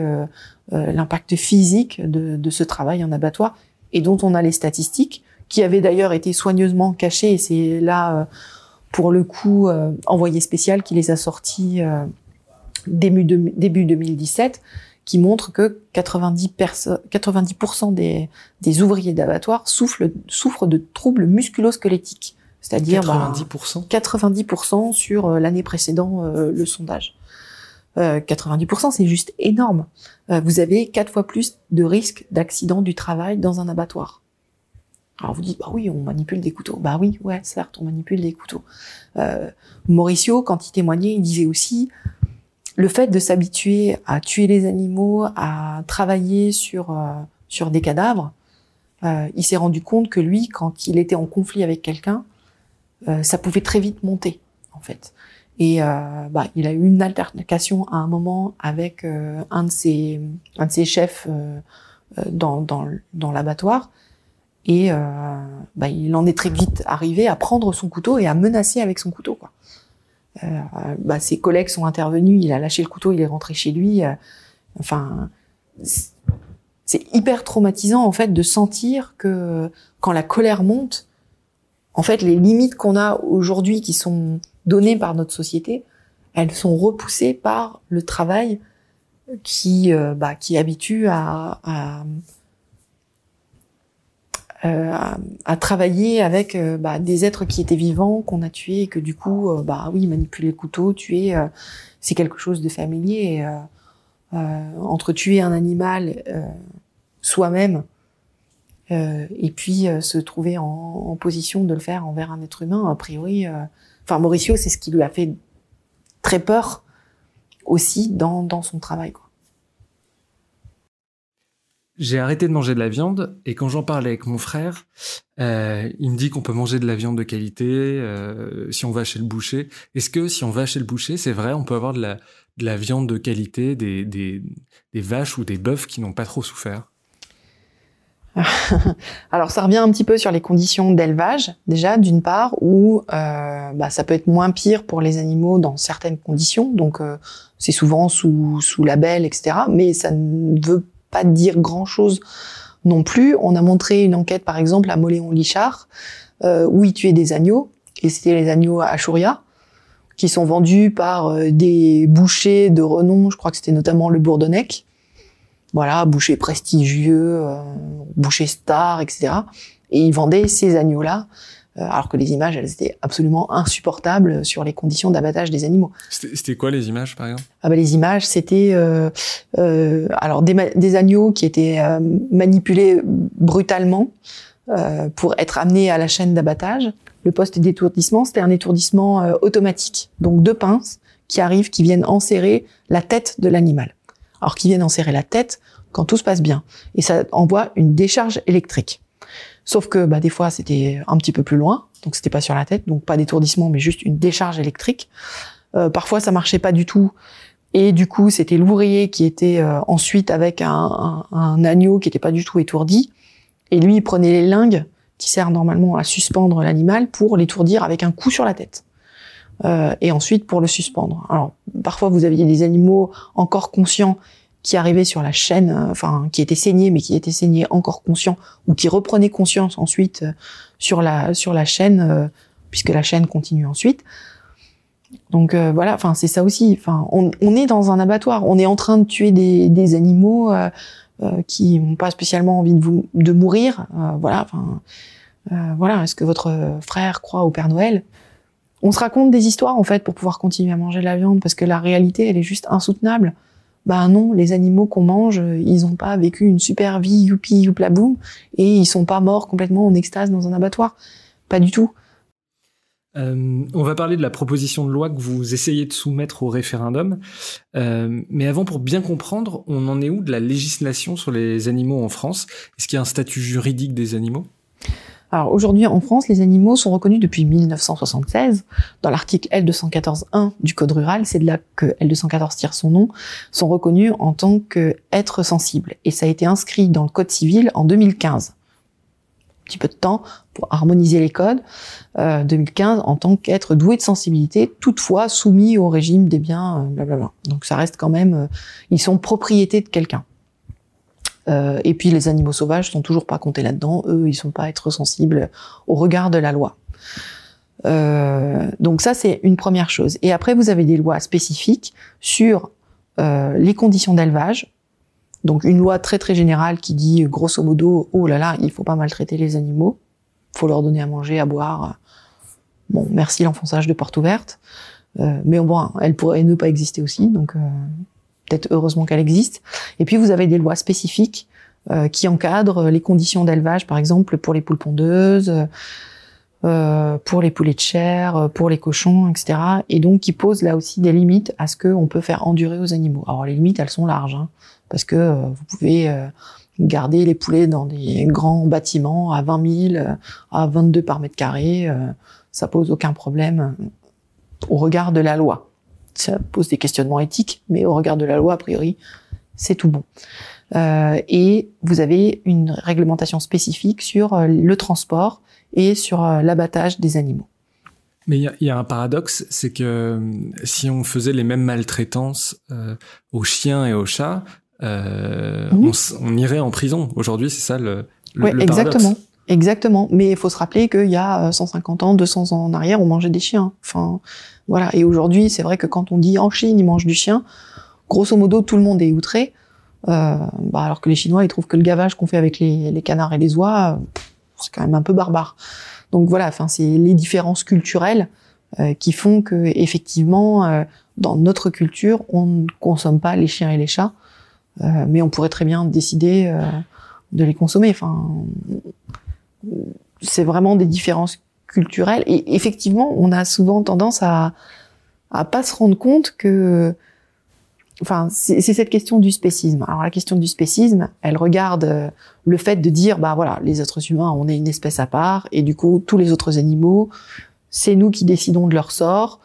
l'impact physique de, de, ce travail en abattoir, et dont on a les statistiques, qui avaient d'ailleurs été soigneusement cachées. Et c'est là pour le coup euh, envoyé spécial qui les a sortis euh, début, début 2017 qui montre que 90, 90% des, des ouvriers d'abattoir souffrent, souffrent de troubles musculo-squelettiques. C'est-à-dire 90%, 90% sur euh, l'année précédant le sondage. 90%, c'est juste énorme. vous avez quatre fois plus de risques d'accident du travail dans un abattoir. Alors vous dites, bah oui, on manipule des couteaux. Bah oui, ouais, certes, on manipule des couteaux. Euh, Mauricio, quand il témoignait, il disait aussi, le fait de s'habituer à tuer les animaux, à travailler sur, euh, sur des cadavres, euh, il s'est rendu compte que lui, quand il était en conflit avec quelqu'un, euh, ça pouvait très vite monter, en fait. Et euh, bah, il a eu une altercation à un moment avec un de ses un de ses chefs dans, dans, dans l'abattoir et euh, bah, il en est très vite arrivé à prendre son couteau et à menacer avec son couteau. Quoi. Euh, bah, ses collègues sont intervenus, il a lâché le couteau, il est rentré chez lui. Euh, enfin, c'est hyper traumatisant en fait de sentir que quand la colère monte, en fait, les limites qu'on a aujourd'hui, qui sont données par notre société, elles sont repoussées par le travail qui, euh, bah, qui habitue à, à euh, à, travailler avec euh, bah, des êtres qui étaient vivants, qu'on a tués, et que du coup, euh, bah oui, manipuler le couteau, tuer, c'est quelque chose de familier. entre tuer un animal soi-même et puis se trouver en, position de le faire envers un être humain, a priori, enfin Mauricio, c'est ce qui lui a fait très peur aussi dans, dans son travail. Quoi. J'ai arrêté de manger de la viande et quand j'en parlais avec mon frère, euh, il me dit qu'on peut manger de la viande de qualité euh, si on va chez le boucher. Est-ce que si on va chez le boucher, c'est vrai, on peut avoir de la, de la viande de qualité, des, des, des vaches ou des bœufs qui n'ont pas trop souffert? Alors ça revient un petit peu sur les conditions d'élevage déjà d'une part où euh, bah, ça peut être moins pire pour les animaux dans certaines conditions. Donc euh, c'est souvent sous sous label etc mais ça ne veut dire grand-chose non plus. On a montré une enquête, par exemple, à Moléon-Lichard, euh, où ils tuaient des agneaux, et c'était les agneaux à Chouria, qui sont vendus par euh, des bouchers de renom, je crois que c'était notamment le Bourdonnec. Voilà, boucher prestigieux, euh, boucher star, etc. Et ils vendaient ces agneaux-là alors que les images, elles étaient absolument insupportables sur les conditions d'abattage des animaux. C'était quoi les images, par exemple? Ah bah, Les images, c'était euh, euh, alors des, des, agneaux qui étaient euh, manipulés brutalement euh, pour être amenés à la chaîne d'abattage. Le poste d'étourdissement, c'était un étourdissement automatique, donc deux pinces qui arrivent, qui viennent enserrer la tête de l'animal. Alors qui viennent enserrer la tête quand tout se passe bien, et ça envoie une décharge électrique. Sauf que bah, des fois c'était un petit peu plus loin, donc c'était pas sur la tête, donc pas d'étourdissement, mais juste une décharge électrique. Euh, parfois ça marchait pas du tout, et du coup c'était l'ouvrier qui était euh, ensuite avec un, agneau qui était pas du tout étourdi, et lui il prenait les lingues qui servent normalement à suspendre l'animal pour l'étourdir avec un coup sur la tête. Euh, et ensuite pour le suspendre. Alors parfois vous aviez des animaux encore conscients qui arrivait sur la chaîne, euh, enfin qui était saigné mais qui était saigné encore conscient ou qui reprenait conscience ensuite euh, sur la sur la chaîne euh, puisque la chaîne continue ensuite. Donc voilà, enfin c'est ça aussi. Enfin on, on, est dans un abattoir, on est en train de tuer des, des animaux qui n'ont pas spécialement envie de, vous, de mourir. voilà, enfin Euh, voilà, est-ce que votre frère croit au Père Noël? On se raconte des histoires en fait pour pouvoir continuer à manger de la viande parce que la réalité elle est juste insoutenable. Bah non, les animaux qu'on mange, ils n'ont pas vécu une super vie, youpi, youpla boum, et ils sont pas morts complètement en extase dans un abattoir. Pas du tout. Euh, on va parler de la proposition de loi que vous essayez de soumettre au référendum. Euh, mais avant, pour bien comprendre, on en est où de la législation sur les animaux en France? Est-ce qu'il y a un statut juridique des animaux? Alors aujourd'hui en France, les animaux sont reconnus depuis 1976 dans l'article L214.1 du Code rural, c'est de là que L214 tire son nom, sont reconnus en tant qu'êtres sensibles. Et ça a été inscrit dans le Code civil en 2015 petit peu de temps pour harmoniser les codes, euh, 2015 en tant qu'être doué de sensibilité, toutefois soumis au régime des biens, euh, blablabla. Donc ça reste quand même, euh, ils sont propriété de quelqu'un. Euh, et puis les animaux sauvages sont toujours pas comptés là-dedans. Eux, ils sont pas être sensibles au regard de la loi. Euh, donc ça, c'est une première chose. Et après, vous avez des lois spécifiques sur euh, les conditions d'élevage, donc une loi très très générale qui dit grosso modo, oh là là, il faut pas maltraiter les animaux, faut leur donner à manger, à boire. Bon, merci l'enfonçage de porte ouverte. Mais bon, elle pourrait ne pas exister aussi, peut-être heureusement qu'elle existe. Et puis vous avez des lois spécifiques euh, qui encadrent les conditions d'élevage, par exemple pour les poules pondeuses, euh, pour les poulets de chair, pour les cochons, etc. Et donc qui posent là aussi des limites à ce qu'on peut faire endurer aux animaux. Alors les limites, elles sont larges. Hein parce que euh, vous pouvez euh, garder les poulets dans des grands bâtiments à 20 000, à 22 par mètre carré, euh, ça pose aucun problème au regard de la loi. Ça pose des questionnements éthiques, mais au regard de la loi, a priori, c'est tout bon. Euh, et vous avez une réglementation spécifique sur le transport et sur l'abattage des animaux. Mais il y, y, a un paradoxe, c'est que si on faisait les mêmes maltraitances aux chiens et aux chats, euh, on, on, irait en prison. Aujourd'hui, c'est ça le, le, ouais, exactement. Exactement. Mais il faut se rappeler qu'il y a 150 euh, ans, 200 ans en arrière, on mangeait des chiens. Enfin, voilà. Et aujourd'hui, c'est vrai que quand on dit en Chine, ils mangent du chien, grosso modo, tout le monde est outré. Euh, bah, alors que les Chinois, ils trouvent que le gavage qu'on fait avec les, canards et les oies, c'est quand même un peu barbare. Donc voilà, enfin, c'est les différences culturelles euh, qui font que effectivement, euh, dans notre culture, on ne consomme pas les chiens et les chats. Euh, mais on pourrait très bien décider euh, de les consommer. Enfin, c'est vraiment des différences culturelles. Et effectivement, on a souvent tendance à à pas se rendre compte que, enfin, c'est cette question du spécisme. Alors la question du spécisme, elle regarde euh, le fait de dire, bah voilà, les êtres humains, on est une espèce à part, et du coup, tous les autres animaux, c'est nous qui décidons de leur sort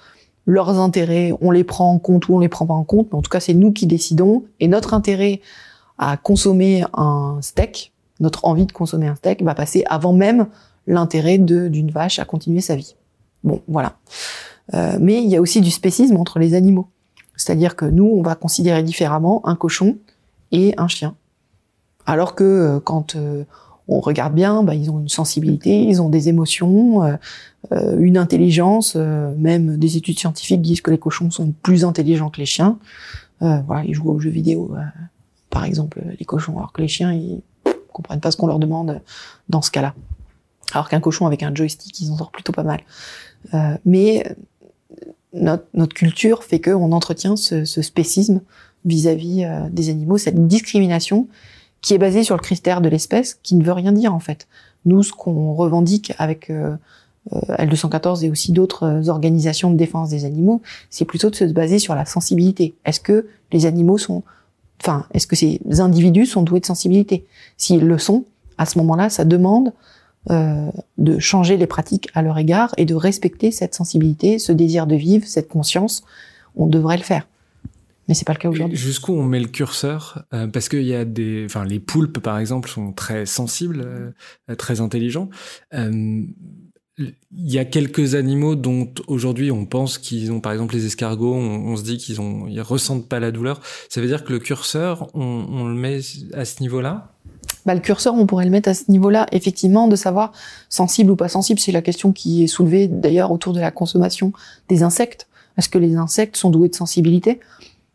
leurs intérêts, on les prend en compte ou on les prend pas en compte, mais en tout cas c'est nous qui décidons. Et notre intérêt à consommer un steak, notre envie de consommer un steak, va passer avant même l'intérêt d'une vache à continuer sa vie. Bon, voilà. Euh, mais il y a aussi du spécisme entre les animaux. C'est-à-dire que nous, on va considérer différemment un cochon et un chien. Alors que euh, quand euh, on regarde bien, bah, ils ont une sensibilité, ils ont des émotions, une intelligence. Même des études scientifiques disent que les cochons sont plus intelligents que les chiens. voilà, ils jouent aux jeux vidéo, par exemple, les cochons, alors que les chiens, ils comprennent pas ce qu'on leur demande dans ce cas-là. Alors qu'un cochon avec un joystick, ils en sortent plutôt pas mal. mais notre, notre, culture fait qu'on entretient ce, ce spécisme vis-à-vis -vis, des animaux, cette discrimination qui est basé sur le critère de l'espèce, qui ne veut rien dire en fait. Nous, ce qu'on revendique avec euh, euh L214 et aussi d'autres euh, organisations de défense des animaux, c'est plutôt de se baser sur la sensibilité. Est-ce que les animaux sont, enfin, est-ce que ces individus sont doués de sensibilité? S'ils le sont, à ce moment-là, ça demande euh, de changer les pratiques à leur égard et de respecter cette sensibilité, ce désir de vivre, cette conscience. On devrait le faire mais c'est pas le cas aujourd'hui. Jusqu'où on met le curseur? Euh, Parce qu'il y a des, enfin, les poulpes par exemple sont très sensibles, euh, très intelligents. Il y a quelques animaux dont aujourd'hui on pense qu'ils ont, par exemple les escargots, on, se dit qu'ils ont, ils ressentent pas la douleur. Ça veut dire que le curseur, on, on le met à ce niveau-là? Bah, le curseur, on pourrait le mettre à ce niveau-là, effectivement, de savoir sensible ou pas sensible. C'est la question qui est soulevée d'ailleurs autour de la consommation des insectes. Est-ce que les insectes sont doués de sensibilité?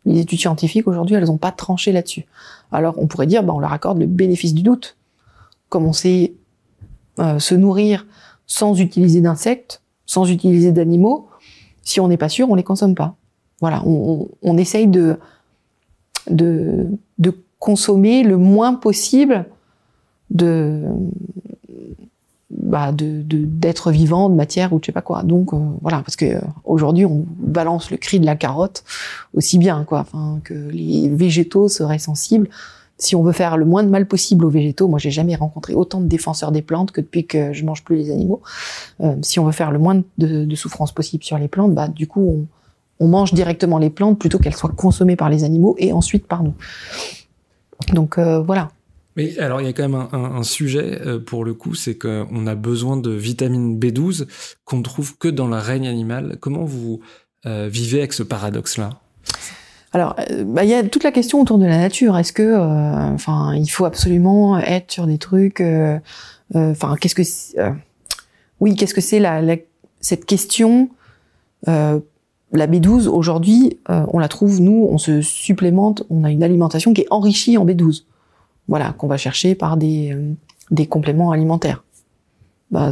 Les études scientifiques aujourd'hui, elles n'ont pas tranché là-dessus. Alors on pourrait dire, bah, on leur accorde le bénéfice du doute. Comme on sait euh, se nourrir sans utiliser d'insectes, sans utiliser d'animaux. Si on n'est pas sûr, on les consomme pas. Voilà, on, essaye de, de, de consommer le moins possible de bah, de d'être vivant, de matière ou je sais pas quoi. Donc euh, voilà, parce que euh, aujourd'hui on balance le cri de la carotte aussi bien quoi, enfin que les végétaux seraient sensibles. Si on veut faire le moins de mal possible aux végétaux, moi j'ai jamais rencontré autant de défenseurs des plantes que depuis que je mange plus les animaux. Euh, si on veut faire le moins de, souffrance possible sur les plantes, bah du coup on, mange directement les plantes plutôt qu'elles soient consommées par les animaux et ensuite par nous. Donc euh, voilà. Mais alors, il y a quand même un, sujet euh, pour le coup, c'est qu'on a besoin de vitamine B12 qu'on trouve que dans le règne animal. Comment vous vivez avec ce paradoxe-là? Alors, euh, bah, il y a toute la question autour de la nature. Est-ce que, euh, enfin, il faut absolument être sur des trucs, enfin, qu'est-ce que, oui, qu'est-ce que c'est la, cette question La B12 aujourd'hui, on la trouve nous, on se supplémente, on a une alimentation qui est enrichie en B12 voilà, qu'on va chercher par des, euh, des compléments alimentaires. Bah,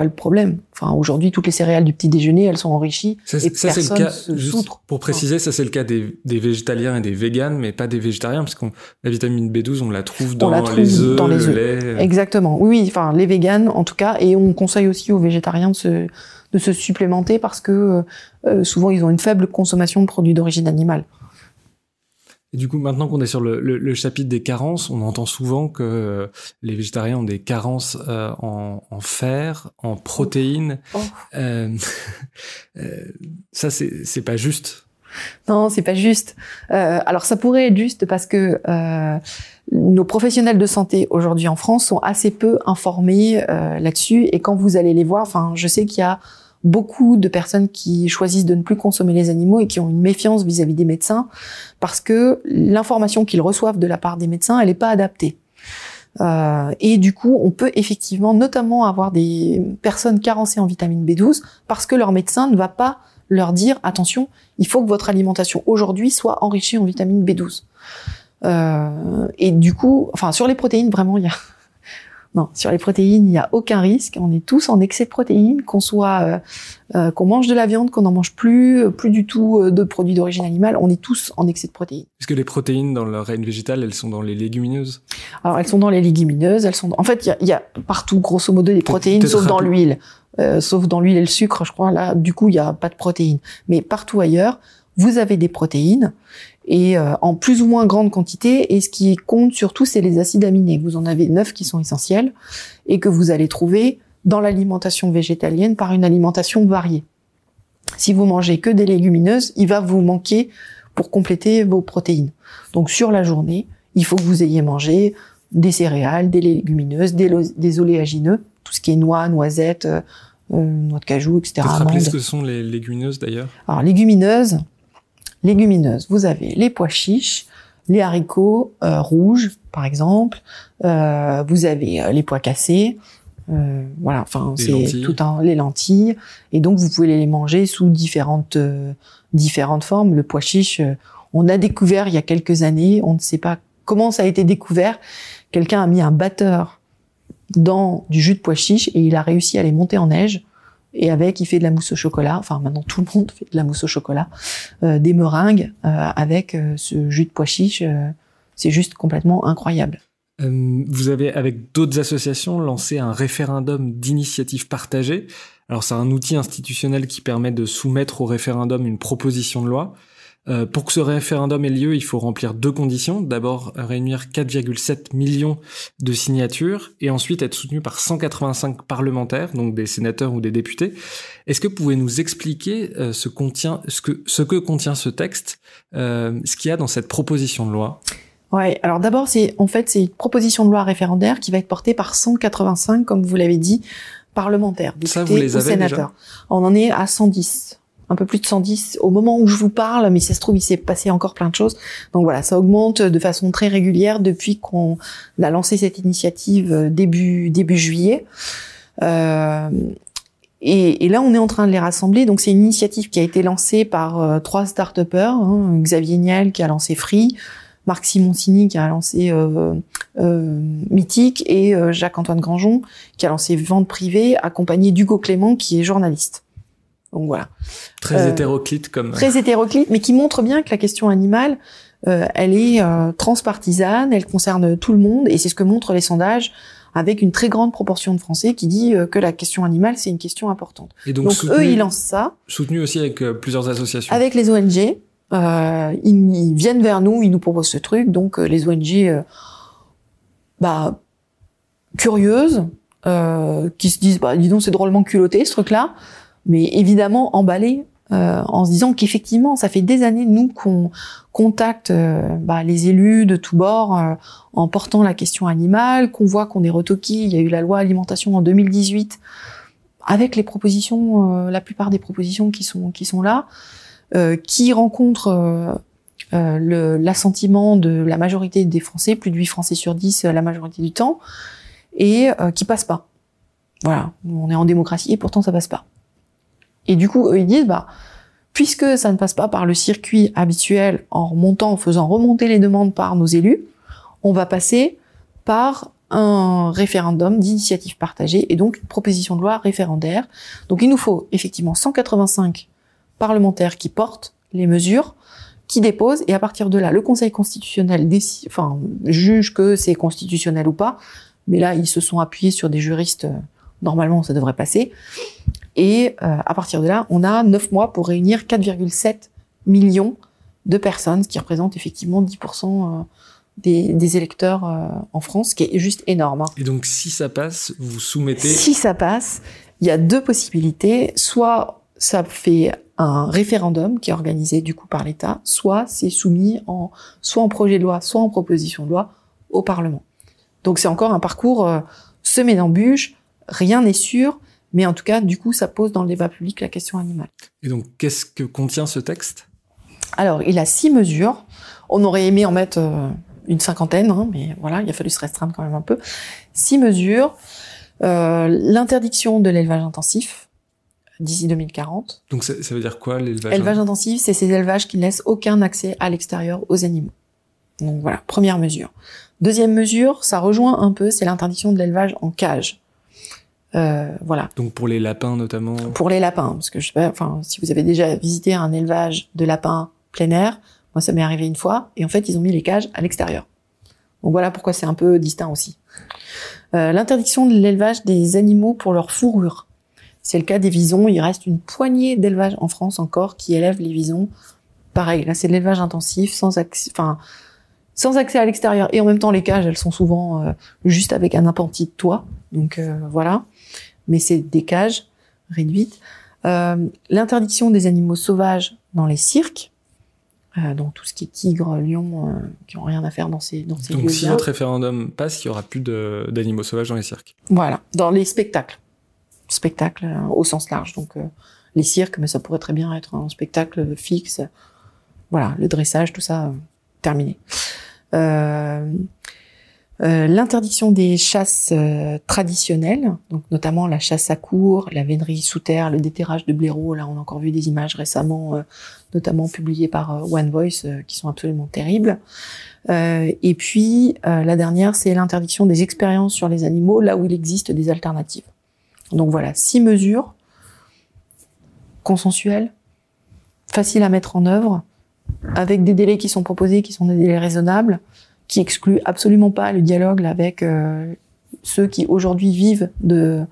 quoi le problème Enfin, aujourd'hui, toutes les céréales du petit déjeuner, elles sont enrichies. Ça, et ça c'est le cas. Juste pour préciser, ça c'est le cas des, des, végétaliens et des véganes, mais pas des végétariens, parce qu'on la vitamine B12, on la trouve dans les œufs, le lait. Exactement. Oui, enfin les véganes en tout cas, et on conseille aussi aux végétariens de se de se supplémenter parce que euh, souvent ils ont une faible consommation de produits d'origine animale. Et du coup, maintenant qu'on est sur le, le, le, chapitre des carences, on entend souvent que euh, les végétariens ont des carences euh, en, en, fer, en protéines. Oh. Euh, euh ça, c'est c'est pas juste. Non, c'est pas juste. alors, ça pourrait être juste parce que nos professionnels de santé aujourd'hui en France sont assez peu informés là-dessus. Et quand vous allez les voir, enfin, je sais qu'il y a beaucoup de personnes qui choisissent de ne plus consommer les animaux et qui ont une méfiance vis-à-vis des médecins parce que l'information qu'ils reçoivent de la part des médecins, elle n'est pas adaptée. Euh, et du coup, on peut effectivement notamment avoir des personnes carencées en vitamine B12 parce que leur médecin ne va pas leur dire attention, il faut que votre alimentation aujourd'hui soit enrichie en vitamine B12. Euh, et du coup, enfin sur les protéines, vraiment, il y a non, sur les protéines, il n'y a aucun risque. On est tous en excès de protéines, qu'on soit, euh, euh, qu'on mange de la viande, qu'on n'en mange plus, euh, plus du tout de produits d'origine animale. On est tous en excès de protéines. Est-ce que les protéines dans le règne végétal, elles sont dans les légumineuses? Alors, elles sont dans les légumineuses. Elles sont. En fait, il y a, y a, partout, grosso modo, des protéines, sauf dans l'huile, euh, sauf dans l'huile et le sucre, je crois. Là, du coup, il n'y a pas de protéines. Mais partout ailleurs, vous avez des protéines et euh, en plus ou moins grande quantité. Et ce qui compte surtout, c'est les acides aminés. Vous en avez neuf qui sont essentiels et que vous allez trouver dans l'alimentation végétalienne par une alimentation variée. Si vous mangez que des légumineuses, il va vous manquer pour compléter vos protéines. Donc sur la journée, il faut que vous ayez mangé des céréales, des légumineuses, des, des oléagineux, tout ce qui est noix, noisettes, euh, noix de cajou, etc. Vous rappeler ce que sont les légumineuses d'ailleurs Alors légumineuses, légumineuses, vous avez les pois chiches, les haricots euh, rouges, par exemple. Euh, vous avez euh, les pois cassés. Euh, voilà, enfin c'est tout un les lentilles. Et donc vous pouvez les manger sous différentes euh, différentes formes. Le pois chiche, on a découvert il y a quelques années. On ne sait pas comment ça a été découvert. Quelqu'un a mis un batteur dans du jus de pois chiche et il a réussi à les monter en neige et avec il fait de la mousse au chocolat. Enfin maintenant tout le monde fait de la mousse au chocolat, euh, des meringues euh, avec euh, ce jus de pois chiche. Euh, c'est juste complètement incroyable. Vous avez avec d'autres associations lancé un référendum d'initiative partagée. Alors c'est un outil institutionnel qui permet de soumettre au référendum une proposition de loi. Euh, pour que ce référendum ait lieu, il faut remplir deux conditions. D'abord, réunir 4,7 millions de signatures et ensuite être soutenu par 185 parlementaires, donc des sénateurs ou des députés. Est-ce que vous pouvez nous expliquer euh, ce, contient, ce, que, ce que contient ce texte, euh, ce qu'il y a dans cette proposition de loi? Ouais, alors d'abord, c'est en fait c'est une proposition de loi référendaire qui va être portée par 185, comme vous l'avez dit, parlementaires, députés Ça, vous les ou sénateurs. On en est à 110 un peu plus de 110 au moment où je vous parle, mais ça se trouve, il s'est passé encore plein de choses. Donc voilà, ça augmente de façon très régulière depuis qu'on a lancé cette initiative euh, début, début juillet. Euh, et, et, là, on est en train de les rassembler. Donc, c'est une initiative qui a été lancée par euh, trois start-upers. Hein, Xavier Niel qui a lancé Free, Marc Simoncini qui a lancé euh, euh, Mythique et Jacques-Antoine Granjon qui a lancé Vente privée, accompagné d'Hugo Clément qui est journaliste. Donc voilà. Très hétéroclite comme. Très hétéroclite, mais qui montre bien que la question animale, elle est transpartisane, elle concerne tout le monde et c'est ce que montrent les sondages avec une très grande proportion de Français qui dit que la question animale c'est une question importante. Et donc, eux ils lancent ça. Soutenu aussi avec plusieurs associations. Avec les ONG, euh, ils, viennent vers nous, ils nous proposent ce truc. Donc euh, les ONG, euh, bah, curieuses, euh, qui se disent, bah, dis donc, c'est drôlement culotté ce truc-là, mais évidemment emballées en se disant qu'effectivement, ça fait des années nous qu'on contacte bah, les élus de tous bords en portant la question animale, qu'on voit qu'on est retoqué. Il y a eu la loi alimentation en 2018 avec les propositions, la plupart des propositions qui sont qui sont là. Euh, qui rencontre euh, euh, l'assentiment de la majorité des Français, plus de 8 Français sur 10 la majorité du temps, et qui passe pas. Voilà, on est en démocratie et pourtant ça passe pas. Et du coup, eux, ils disent, bah, puisque ça ne passe pas par le circuit habituel en remontant, en faisant remonter les demandes par nos élus, on va passer par un référendum d'initiative partagée et donc une proposition de loi référendaire. Donc il nous faut effectivement 185 parlementaires qui portent les mesures, qui déposent, et à partir de là, le Conseil constitutionnel décide, enfin, juge que c'est constitutionnel ou pas, mais là, ils se sont appuyés sur des juristes, euh, normalement, ça devrait passer, et euh, à partir de là, on a neuf mois pour réunir 4,7 millions de personnes, ce qui représente effectivement 10% euh, des, des, électeurs en France, ce qui est juste énorme. Hein. Et donc, si ça passe, vous soumettez... Si ça passe, il y a deux possibilités. Soit ça fait un référendum qui est organisé du coup par l'État, soit c'est soumis en soit en projet de loi, soit en proposition de loi au Parlement. Donc c'est encore un parcours euh, semé d'embûches, rien n'est sûr, mais en tout cas, du coup, ça pose dans le débat public la question animale. Et donc, qu'est-ce que contient ce texte? Alors, il a six mesures. On aurait aimé en mettre euh, une cinquantaine, hein, mais voilà, il a fallu se restreindre quand même un peu. Six mesures. Euh, l'interdiction de l'élevage intensif, d'ici 2040. Donc ça, veut dire quoi l'élevage Élevage intensif, c'est ces élevages qui ne laissent aucun accès à l'extérieur aux animaux. Donc voilà, première mesure. Deuxième mesure, ça rejoint un peu, c'est l'interdiction de l'élevage en cage. Euh, voilà. Donc pour les lapins notamment. Pour les lapins, parce que je sais pas, enfin, si vous avez déjà visité un élevage de lapins plein air, moi ça m'est arrivé une fois, et en fait ils ont mis les cages à l'extérieur. Donc voilà pourquoi c'est un peu distinct aussi. Euh, l'interdiction de l'élevage des animaux pour leur fourrure. C'est le cas des visons. Il reste une poignée d'élevages en France encore qui élèvent les visons. Pareil, là c'est de l'élevage intensif, sans accès, enfin, sans accès à l'extérieur. Et en même temps, les cages, elles sont souvent euh, juste avec un appentis de toit. Donc euh, voilà. Mais c'est des cages réduites. Euh, l'interdiction des animaux sauvages dans les cirques. donc tout ce qui est tigre, lion, qui ont rien à faire dans ces dans ces Donc si votre référendum passe, il y aura plus d'animaux sauvages dans les cirques. Voilà, dans les spectacles spectacle euh, au sens large. Donc euh, les cirques, mais ça pourrait très bien être un spectacle fixe. Voilà, le dressage, tout ça, euh, l'interdiction des chasses traditionnelles, donc notamment la chasse à cour, la vénerie sous terre, le déterrage de blaireaux. Là, on a encore vu des images récemment, notamment publiées par One Voice, qui sont absolument terribles. et puis la dernière, c'est l'interdiction des expériences sur les animaux, là où il existe des alternatives. Donc voilà, six mesures consensuelles, faciles à mettre en œuvre, avec des délais qui sont proposés, qui sont des délais raisonnables, qui excluent absolument pas le dialogue avec euh, ceux qui aujourd'hui vivent de,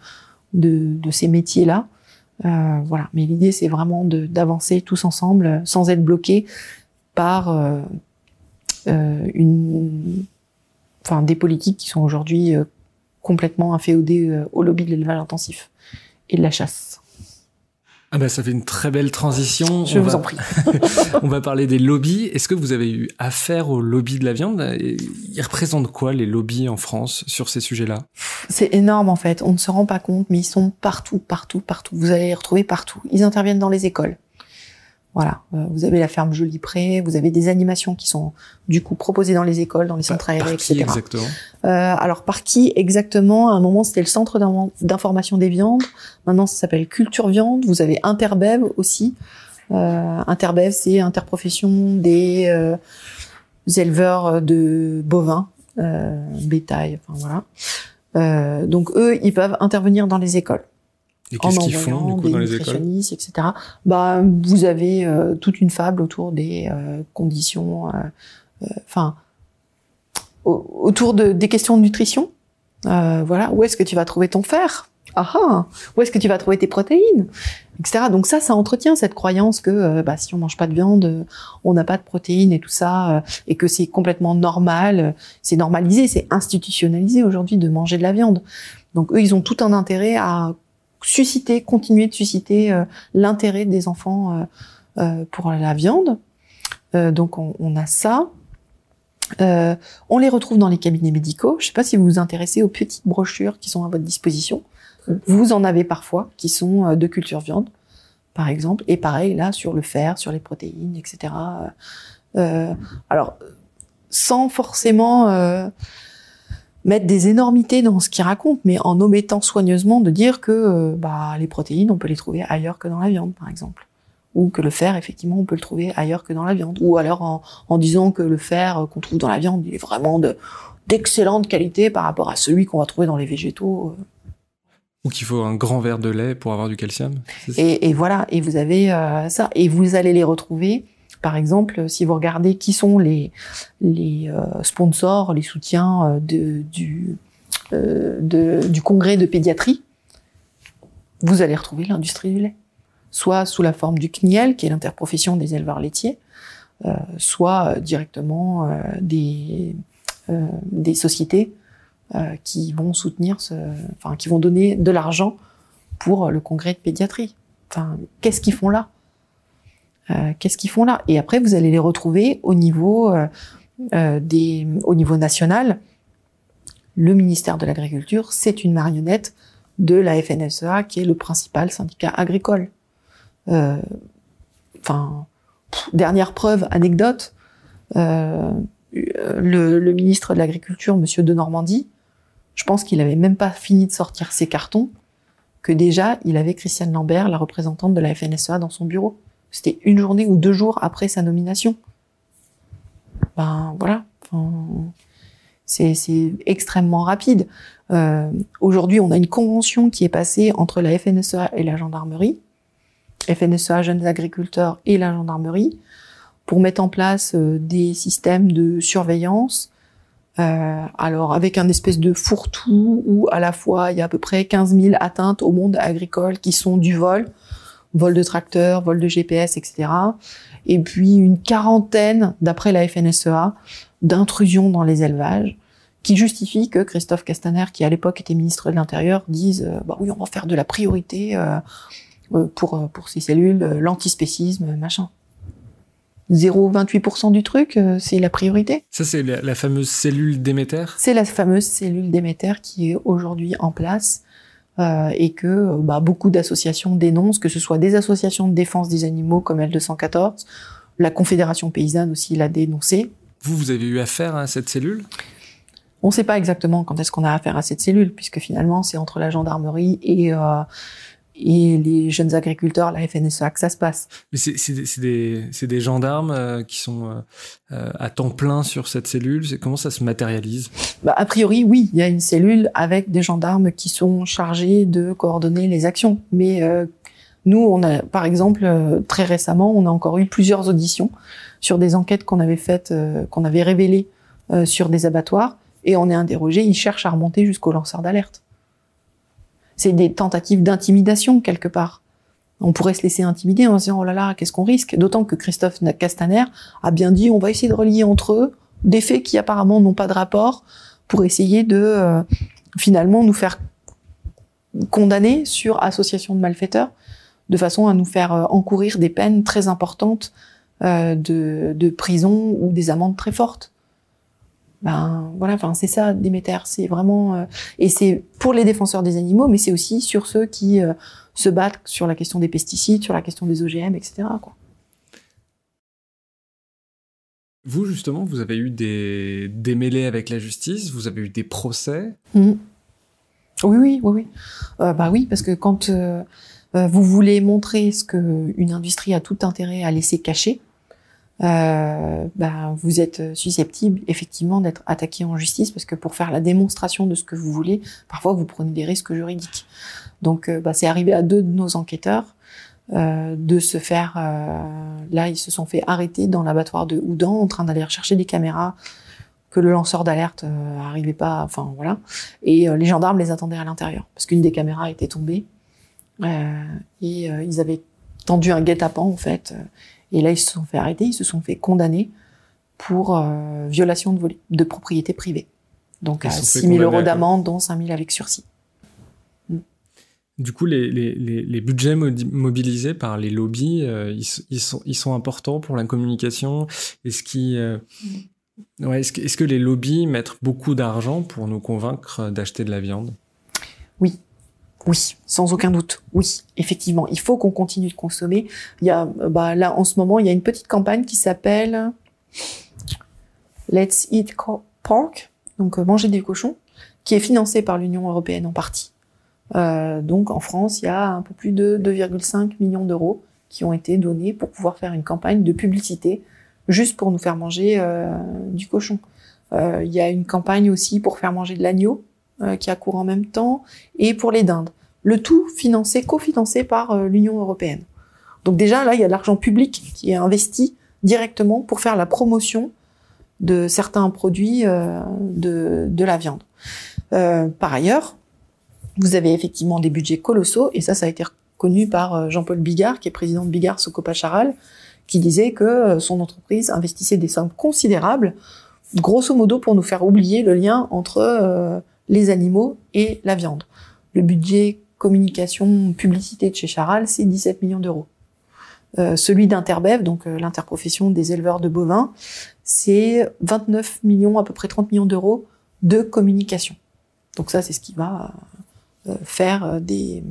de, ces métiers-là. Euh, voilà. Mais l'idée, c'est vraiment d'avancer tous ensemble, sans être bloqués par euh, une, enfin, des politiques qui sont aujourd'hui complètement inféodé euh, au lobby de l'élevage intensif et de la chasse. Ah bah ça fait une très belle transition. Je vous en prie. on va parler des lobbies. Est-ce que vous avez eu affaire au lobby de la viande? Ils représentent quoi les lobbies en France sur ces sujets-là? C'est énorme en fait. On ne se rend pas compte, mais ils sont partout, partout, partout. Vous allez les retrouver partout. Ils interviennent dans les écoles. Voilà, euh, vous avez la ferme Jolie Pré, vous avez des animations qui sont du coup proposées dans les écoles, dans les centres aérés, etc. Exactement? Euh, alors par qui exactement? À un moment c'était le centre d'information des viandes, maintenant ça s'appelle Culture Viande. Vous avez Interbev aussi. Euh, Interbev c'est interprofession des euh, éleveurs de bovins, bétail, enfin voilà. donc eux, ils peuvent intervenir dans les écoles. Et qu'est-ce qu'ils font du coup, dans les écoles etc. Bah, vous avez toute une fable autour des conditions, enfin, autour de, des questions de nutrition. voilà, où est-ce que tu vas trouver ton fer? Ah, ah où est-ce que tu vas trouver tes protéines, etc. Donc ça, ça entretient cette croyance que euh, bah, si on mange pas de viande, on n'a pas de protéines et tout ça, euh, et que c'est complètement normal, c'est normalisé, c'est institutionnalisé aujourd'hui de manger de la viande. Donc eux, ils ont tout un intérêt à susciter, continuer de susciter euh, l'intérêt des enfants pour la viande. donc on, on, a ça. on les retrouve dans les cabinets médicaux. Je ne sais pas si vous vous intéressez aux petites brochures qui sont à votre disposition. Vous en avez parfois qui sont euh, de culture viande, par exemple, et pareil là sur le fer, sur les protéines, etc. Euh, alors, sans forcément euh, mettre des énormités dans ce qu'ils racontent, mais en omettant soigneusement de dire que bah, les protéines, on peut les trouver ailleurs que dans la viande, par exemple. Ou que le fer, effectivement, on peut le trouver ailleurs que dans la viande. Ou alors en, en disant que le fer qu'on trouve dans la viande, il est vraiment d'excellente qualité par rapport à celui qu'on va trouver dans les végétaux. Ou qu'il faut un grand verre de lait pour avoir du calcium. Et, et, voilà, et vous avez euh, ça, et vous allez les retrouver. Par exemple, si vous regardez qui sont les euh, sponsors, les soutiens euh, de, du congrès de pédiatrie, vous allez retrouver l'industrie du lait, soit sous la forme du CNIEL, qui est l'interprofession des éleveurs laitiers, soit directement des des sociétés euh, qui vont soutenir ce, enfin, qui vont donner de l'argent pour le congrès de pédiatrie. Enfin, qu'est-ce qu'ils font là? Euh, Qu'est-ce qu'ils font là? Et après, vous allez les retrouver au niveau euh, euh au niveau national. Le ministère de l'Agriculture, c'est une marionnette de la FNSEA, qui est le principal syndicat agricole. Enfin, dernière preuve, anecdote. Le, le, ministre de l'Agriculture, Monsieur de Normandie, je pense qu'il avait même pas fini de sortir ses cartons que déjà il avait Christiane Lambert, la représentante de la FNSEA, dans son bureau. C'était une journée ou deux jours après sa nomination. Ben voilà, c'est extrêmement rapide. Euh, Aujourd'hui, on a une convention qui est passée entre la FNSEA et la gendarmerie, FNSEA Jeunes Agriculteurs et la gendarmerie, pour mettre en place euh, des systèmes de surveillance, euh, alors avec un espèce de fourre-tout où à la fois il y a à peu près 15 000 atteintes au monde agricole qui sont du vol, vol de tracteurs, vol de GPS, etc. Et puis une quarantaine, d'après la FNSEA, d'intrusions dans les élevages qui justifient que Christophe Castaner, qui à l'époque était ministre de l'Intérieur, dise euh, bah oui on va faire de la priorité euh, pour pour ces cellules, l'antispécisme, machin. 0,28% du truc, euh, c'est la priorité. Ça, c'est la, fameuse cellule Déméter? C'est la fameuse cellule Déméter qui est aujourd'hui en place euh, et que euh, bah, beaucoup d'associations dénoncent, que ce soit des associations de défense des animaux comme L214, la Confédération paysanne aussi l'a dénoncé. Vous, vous avez eu affaire à cette cellule? On ne sait pas exactement quand est-ce qu'on a affaire à cette cellule, puisque finalement, c'est entre la gendarmerie et... Euh, et les jeunes agriculteurs, la FNSEA, que ça se passe. Mais c'est des, des, gendarmes euh, qui sont euh, euh, à temps plein sur cette cellule. Comment ça se matérialise? Bah, A priori, oui, il y a une cellule avec des gendarmes qui sont chargés de coordonner les actions. Mais nous, on a, par exemple, très récemment, on a encore eu plusieurs auditions sur des enquêtes qu'on avait faites, qu'on avait révélées sur des abattoirs, et on est interrogé. Ils cherchent à remonter jusqu'au lanceur d'alerte c'est des tentatives d'intimidation quelque part. On pourrait se laisser intimider en se disant oh là là, qu'est-ce qu'on risque? D'autant que Christophe Castaner a bien dit on va essayer de relier entre eux des faits qui apparemment n'ont pas de rapport pour essayer de euh, finalement nous faire condamner sur association de malfaiteurs, de façon à nous faire euh, encourir des peines très importantes euh, de, de prison ou des amendes très fortes ben voilà, enfin c'est ça Déméter, c'est vraiment euh, et c'est pour les défenseurs des animaux, mais c'est aussi sur ceux qui euh, se battent sur la question des pesticides, sur la question des OGM, etc. Quoi. Vous justement, vous avez eu des démêlés avec la justice, vous avez eu des procès. Mmh. Oui, oui, oui, oui. Euh, bah oui, parce que quand vous voulez montrer ce que une industrie a tout intérêt à laisser cacher, euh, ben, vous êtes susceptible effectivement d'être attaqué en justice parce que pour faire la démonstration de ce que vous voulez, parfois vous prenez des risques juridiques. Donc euh, bah, c'est arrivé à deux de nos enquêteurs euh, de se faire, euh, là ils se sont fait arrêter dans l'abattoir de Houdan en train d'aller rechercher des caméras que le lanceur d'alerte euh, arrivait pas, enfin voilà, et les gendarmes les attendaient à l'intérieur parce qu'une des caméras était tombée et ils avaient tendu un guet-apens en fait et là, ils se sont fait arrêter, ils se sont fait condamner pour euh, violation de, de, propriété privée. Donc à 6 000 euros d'amende, dont 5 000 avec sursis. Du coup, les, les, les, budgets mobilisés par les lobbies, euh, ils, ils, sont, ils sont importants pour la communication. Est-ce. Euh, ouais, est-ce que, est que les lobbies mettent beaucoup d'argent pour nous convaincre d'acheter de la viande? Oui, oui, sans aucun doute. Oui, effectivement, il faut qu'on continue de consommer. Il y a, bah, là, en ce moment, il y a une petite campagne qui s'appelle Let's Eat Pork, donc euh, manger des cochons, qui est financée par l'Union européenne en partie. Euh, donc, en France, il y a un peu plus de 2,5 millions d'euros qui ont été donnés pour pouvoir faire une campagne de publicité juste pour nous faire manger euh, du cochon. Il y a une campagne aussi pour faire manger de l'agneau euh, qui a cours en même temps, et pour les dindes. Le tout financé, cofinancé par euh, l'Union européenne. Donc déjà, là, il y a de l'argent public qui est investi directement pour faire la promotion de certains produits euh, de, de, la viande. par ailleurs, vous avez effectivement des budgets colossaux, et ça, ça a été reconnu par Jean-Paul Bigard, qui est président de Bigard Socopa Charal, qui disait que son entreprise investissait des sommes considérables, grosso modo pour nous faire oublier le lien entre les animaux et la viande. Le budget communication, publicité de chez Charal, c'est 17 millions d'euros. Euh, celui d'Interbev, donc euh, l'interprofession des éleveurs de bovins, c'est 29 millions, à peu près 30 millions d'euros de communication. Donc ça, c'est ce qui va euh, faire des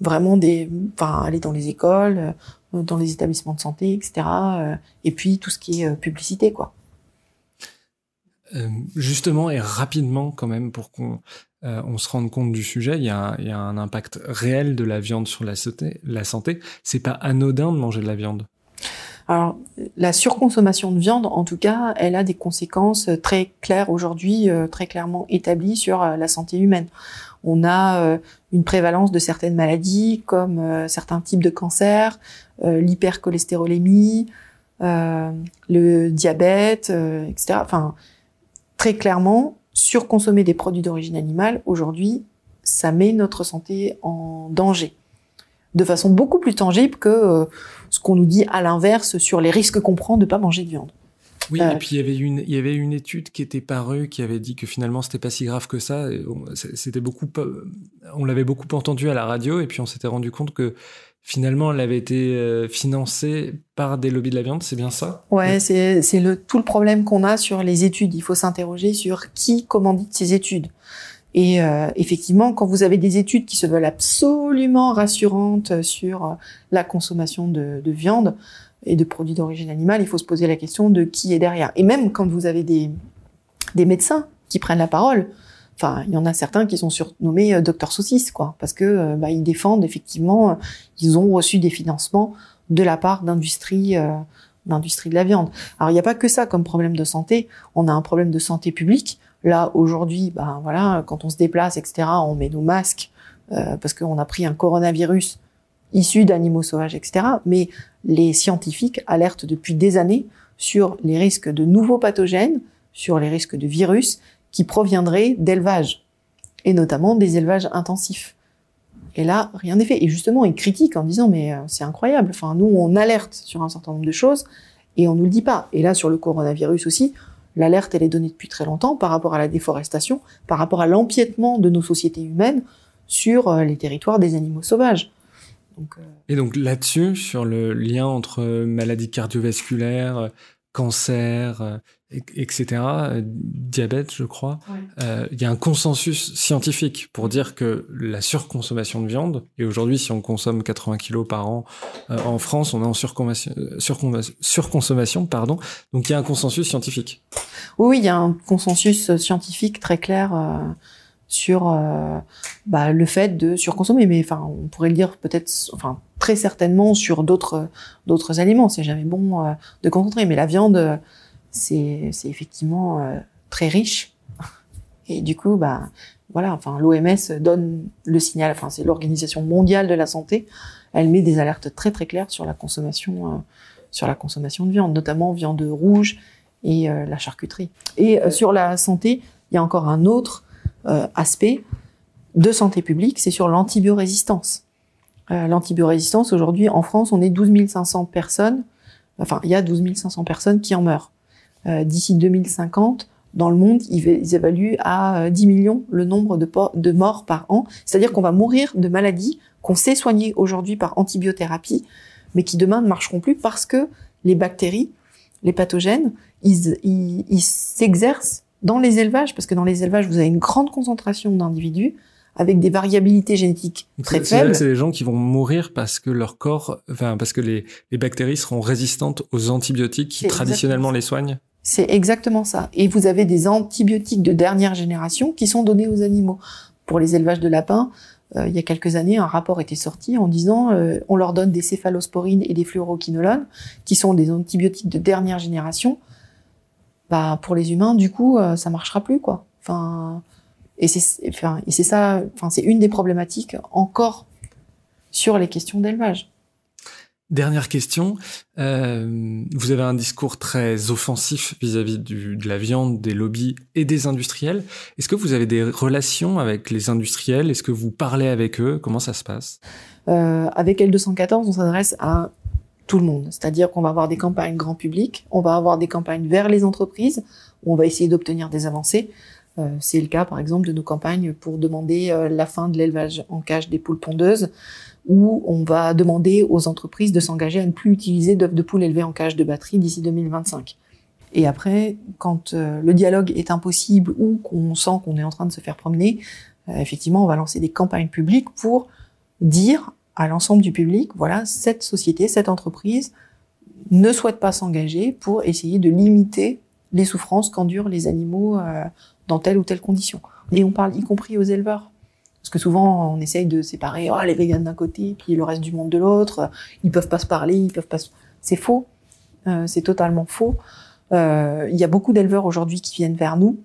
vraiment des, enfin aller dans les écoles, dans les établissements de santé, etc. et puis tout ce qui est publicité, quoi. Euh, justement et rapidement quand même pour qu'on euh, on se rende compte du sujet, il y, a, il y, a, un impact réel de la viande sur la santé. La santé, c'est pas anodin de manger de la viande. Alors, la surconsommation de viande, en tout cas, elle a des conséquences très claires aujourd'hui, euh, très clairement établies sur la santé humaine. On a une prévalence de certaines maladies, comme certains types de cancers, l'hypercholestérolémie, le diabète, etc. Enfin, très clairement, surconsommer des produits d'origine animale, aujourd'hui, ça met notre santé en danger. De façon beaucoup plus tangible que euh, ce qu'on nous dit à l'inverse sur les risques qu'on prend de pas manger de viande. Oui, euh, et puis il y avait une, il y avait une étude qui était parue qui avait dit que finalement c'était pas si grave que ça. C'était beaucoup, on l'avait beaucoup entendu à la radio et puis on s'était rendu compte que finalement, elle avait été euh, financée par des lobbies de la viande, c'est bien ça? Ouais, c'est c'est le tout le problème qu'on a sur les études. Il faut s'interroger sur qui commandite ces études. Et euh, effectivement, quand vous avez des études qui se veulent absolument rassurantes sur la consommation de, de viande et de produits d'origine animale, il faut se poser la question de qui est derrière. Et même quand vous avez des des médecins qui prennent la parole, Enfin, il y en a certains qui sont surnommés euh, docteur saucisse, quoi, parce que euh, bah, ils défendent effectivement, euh, ils ont reçu des financements de la part d'industries, d'industrie de la viande. Alors il n'y a pas que ça comme problème de santé. On a un problème de santé publique. Là aujourd'hui, bah voilà, quand on se déplace, etc., on met nos masques parce qu'on a pris un coronavirus issu d'animaux sauvages, etc. Mais les scientifiques alertent depuis des années sur les risques de nouveaux pathogènes, sur les risques de virus qui proviendraient d'élevage, et notamment des élevages intensifs. Et là, rien n'est fait. Et justement, ils critiquent en disant, mais euh, c'est incroyable. Enfin, nous, on alerte sur un certain nombre de choses et on nous le dit pas. Et là, sur le coronavirus aussi, l'alerte, elle est donnée depuis très longtemps par rapport à la déforestation, par rapport à l'empiètement de nos sociétés humaines sur euh, les territoires des animaux sauvages. Donc, euh, Et donc là-dessus, sur le lien entre maladies cardiovasculaires, cancer, etc., diabète, je crois, euh, il y a un consensus scientifique pour dire que la surconsommation de viande, et aujourd'hui, si on consomme 80 kilos par an euh, en France, on est en surconsommation, surconsommation, pardon. Donc il y a un consensus scientifique. Oui, il y a un consensus scientifique très clair sur euh, bah, le fait de surconsommer. Mais enfin, on pourrait le dire peut-être, enfin très certainement sur d'autres d'autres aliments. C'est jamais bon de concentrer, mais la viande, c'est effectivement euh, très riche. Et du coup, bah voilà, enfin l'OMS donne le signal. Enfin, c'est l'Organisation mondiale de la santé. Elle met des alertes très très claires sur la consommation sur la consommation de viande, notamment viande rouge et la charcuterie. Et sur la santé, il y a encore un autre euh, aspect de santé publique, c'est sur l'antibiorésistance. Euh, l'antibiorésistance, aujourd'hui, en France, on est 12 500 personnes, enfin, il y a 12 500 personnes qui en meurent. Euh, D'ici 2050, dans le monde, ils, évaluent à 10 euh, millions le nombre de, de morts par an. C'est-à-dire qu'on va mourir de maladies qu'on sait soigner aujourd'hui par antibiothérapie, mais qui demain ne marcheront plus parce que les bactéries, les pathogènes, ils, s'exercent dans les élevages, parce que dans les élevages, vous avez une grande concentration d'individus avec des variabilités génétiques très faibles. C'est des gens qui vont mourir parce que leur corps, enfin parce que les, les bactéries seront résistantes aux antibiotiques qui traditionnellement les soignent. C'est exactement ça. Et vous avez des antibiotiques de dernière génération qui sont donnés aux animaux. Pour les élevages de lapins, euh, il y a quelques années, un rapport était sorti en disant euh, on leur donne des céphalosporines et des fluoroquinolones, qui sont des antibiotiques de dernière génération, bah pour les humains, du coup, euh, ça marchera plus quoi. Et c'est enfin, ça, enfin c'est une des problématiques encore sur les questions d'élevage. Dernière question, euh, vous avez un discours très offensif vis-à-vis de la viande, des lobbies et des industriels. Est-ce que vous avez des relations avec les industriels? Est-ce que vous parlez avec eux? Comment ça se passe? Euh, Avec L214, on s'adresse à tout le monde. C'est-à-dire qu'on va avoir des campagnes grand public, on va avoir des campagnes vers les entreprises, où on va essayer d'obtenir des avancées. Euh, c'est le cas, par exemple, de nos campagnes pour demander euh, la fin de l'élevage en cage des poules pondeuses, où on va demander aux entreprises de s'engager à ne plus utiliser d'œufs de poules élevées en cage de batterie d'ici 2025. Et après, quand euh, le dialogue est impossible ou qu'on sent qu'on est en train de se faire promener, effectivement, on va lancer des campagnes publiques pour dire à l'ensemble du public, voilà, cette société, cette entreprise ne souhaite pas s'engager pour essayer de limiter les souffrances qu'endurent les animaux dans telle ou telle condition. Et on parle y compris aux éleveurs. Parce que souvent, on essaye de séparer oh, les véganes d'un côté, puis le reste du monde de l'autre. Ils peuvent pas se parler, ils peuvent pas. C'est faux. Euh, c'est totalement faux. Euh, il y a beaucoup d'éleveurs aujourd'hui qui viennent vers nous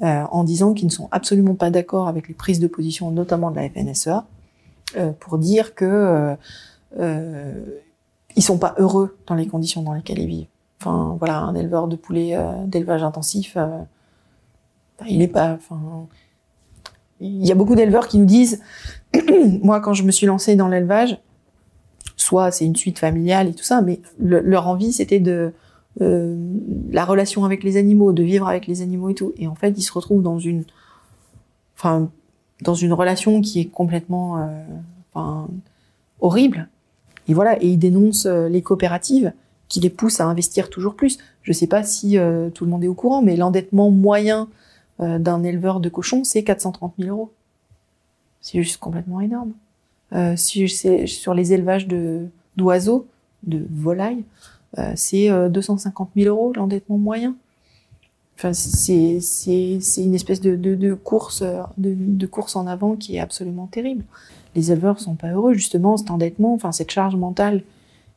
en disant qu'ils ne sont absolument pas d'accord avec les prises de position, notamment de la FNSEA, euh, pour dire que euh, euh, ils sont pas heureux dans les conditions dans lesquelles ils vivent. Enfin, voilà, un éleveur de poulets euh, d'élevage intensif, il est pas. Enfin, il y a beaucoup d'éleveurs qui nous disent, moi, quand je me suis lancée dans l'élevage, soit c'est une suite familiale et tout ça, mais leur envie c'était de euh, la relation avec les animaux, de vivre avec les animaux et tout. Et en fait, ils se retrouvent dans une, enfin, dans une relation qui est complètement euh, horrible. Et voilà, et ils dénoncent euh, les coopératives qui les poussent à investir toujours plus. Je ne sais pas si tout le monde est au courant, mais l'endettement moyen d'un éleveur de cochons, c'est 430 000 euros. C'est juste complètement énorme. si c'est sur les élevages d'oiseaux, de volailles, c'est 250 000 euros l'endettement moyen. Enfin, c'est une espèce de, de, course de, course en avant qui est absolument terrible. Les éleveurs sont pas heureux justement cet endettement, enfin cette charge mentale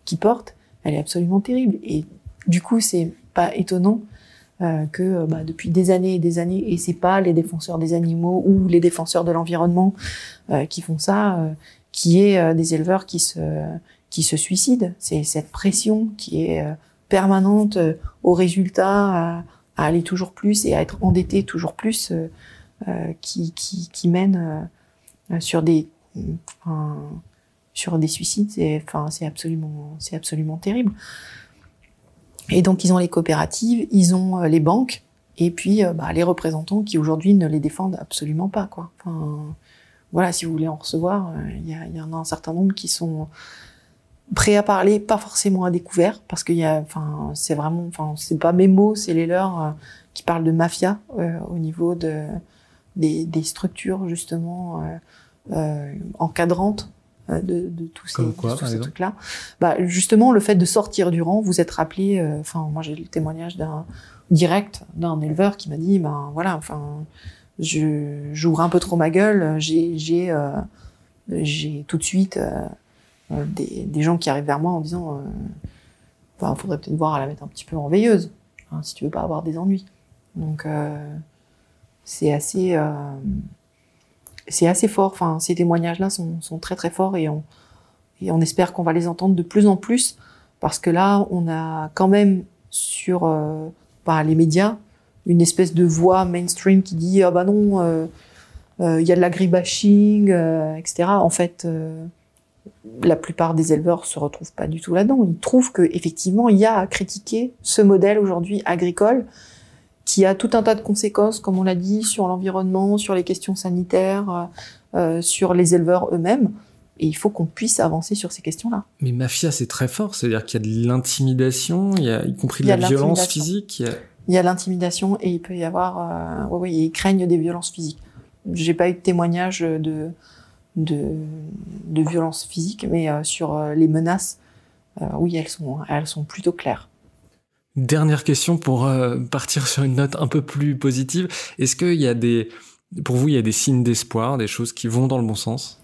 qu'ils portent, elle est absolument terrible. Et du coup, c'est pas étonnant euh, que bah, depuis des années et des années, et c'est pas les défenseurs des animaux ou les défenseurs de l'environnement euh, qui font ça, euh, qui est euh, des éleveurs qui se qui se suicident. C'est cette pression qui est euh, permanente au résultat à aller toujours plus et à être endetté toujours plus, euh, euh, qui, qui, qui, mène euh, sur des sur des suicides. Enfin c'est absolument c'est absolument terrible. Et donc ils ont les coopératives, ils ont les banques et puis bah, les représentants qui aujourd'hui ne les défendent absolument pas quoi. Enfin, voilà, si vous voulez en recevoir, il y, en a un certain nombre qui sont prêt à parler, pas forcément à découvert, parce qu'il y a, enfin, c'est vraiment, enfin, c'est pas mes mots, c'est les leurs euh, qui parlent de mafia euh, au niveau de des, des structures justement euh, euh encadrantes de, de tous ces, quoi, ces trucs-là. Bah, justement, le fait de sortir du rang, vous êtes rappelé. Enfin, moi, j'ai le témoignage d'un direct d'un éleveur qui m'a dit, ben voilà, enfin, je j'ouvre un peu trop ma gueule, j'ai j'ai euh, j'ai tout de suite des, des gens qui arrivent vers moi en disant enfin faudrait peut-être voir à la mettre un petit peu en veilleuse hein, si tu veux pas avoir des ennuis. Donc c'est assez c'est assez fort. Enfin, ces témoignages-là sont, très très forts et on, espère qu'on va les entendre de plus en plus parce que là, on a quand même sur euh, bah, les médias une espèce de voix mainstream qui dit ah bah non, euh, euh, il y a de l'agribashing, etc. En fait, la plupart des éleveurs se retrouvent pas du tout là-dedans. Ils trouvent que effectivement, il y a à critiquer ce modèle aujourd'hui agricole qui a tout un tas de conséquences, comme on l'a dit, sur l'environnement, sur les questions sanitaires, euh, sur les éleveurs eux-mêmes. Et il faut qu'on puisse avancer sur ces questions-là. Mais mafia, c'est très fort. C'est-à-dire qu'il y a de l'intimidation, il y a y compris de la violence physique. Il y a, l'intimidation et il peut y avoir, euh, oui, oui, ils craignent des violences physiques. J'ai pas eu de témoignage de de, de violences physiques, mais euh, sur euh, les menaces, euh, oui, elles sont elles sont plutôt claires. Dernière question pour euh, partir sur une note un peu plus positive. Est-ce qu'il y a des, pour vous, il y a des signes d'espoir, des choses qui vont dans le bon sens?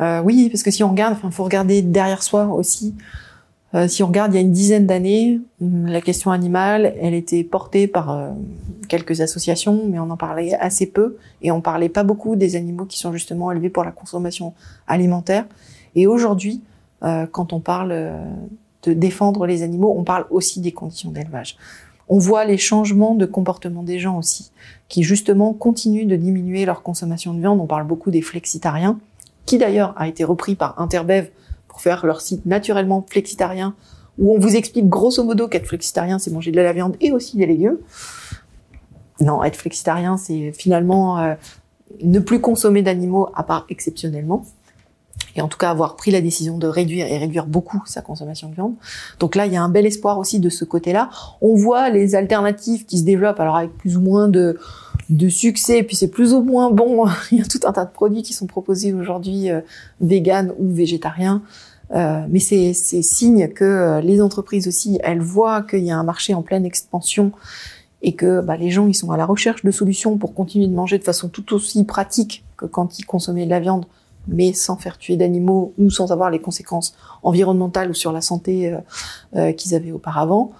Euh, Oui, parce que si on regarde, enfin, faut regarder derrière soi aussi. Euh, si on regarde, il y a une dizaine d'années, hum, la question animale, elle était portée par euh, quelques associations, mais on en parlait assez peu, et on parlait pas beaucoup des animaux qui sont justement élevés pour la consommation alimentaire. Et aujourd'hui, euh, quand on parle de défendre les animaux, on parle aussi des conditions d'élevage. On voit les changements de comportement des gens aussi, qui justement continuent de diminuer leur consommation de viande. On parle beaucoup des flexitariens, qui d'ailleurs a été repris par Interbev pour faire leur site naturellement flexitarien, où on vous explique grosso modo qu'être flexitarien, c'est manger de la viande et aussi des légumes. Non, être flexitarien, c'est finalement euh, ne plus consommer d'animaux à part exceptionnellement et en tout cas avoir pris la décision de réduire et réduire beaucoup sa consommation de viande. Donc là, il y a un bel espoir aussi de ce côté-là. On voit les alternatives qui se développent, alors avec plus ou moins de, de succès, puis c'est plus ou moins bon. il y a tout un tas de produits qui sont proposés aujourd'hui euh, vegan ou végétariens. Euh, mais c'est signe que euh, les entreprises aussi, elles voient qu'il y a un marché en pleine expansion et que bah, les gens ils sont à la recherche de solutions pour continuer de manger de façon tout aussi pratique que quand ils consommaient de la viande mais sans faire tuer d'animaux ou sans avoir les conséquences environnementales ou sur la santé euh, euh, qu'ils avaient auparavant.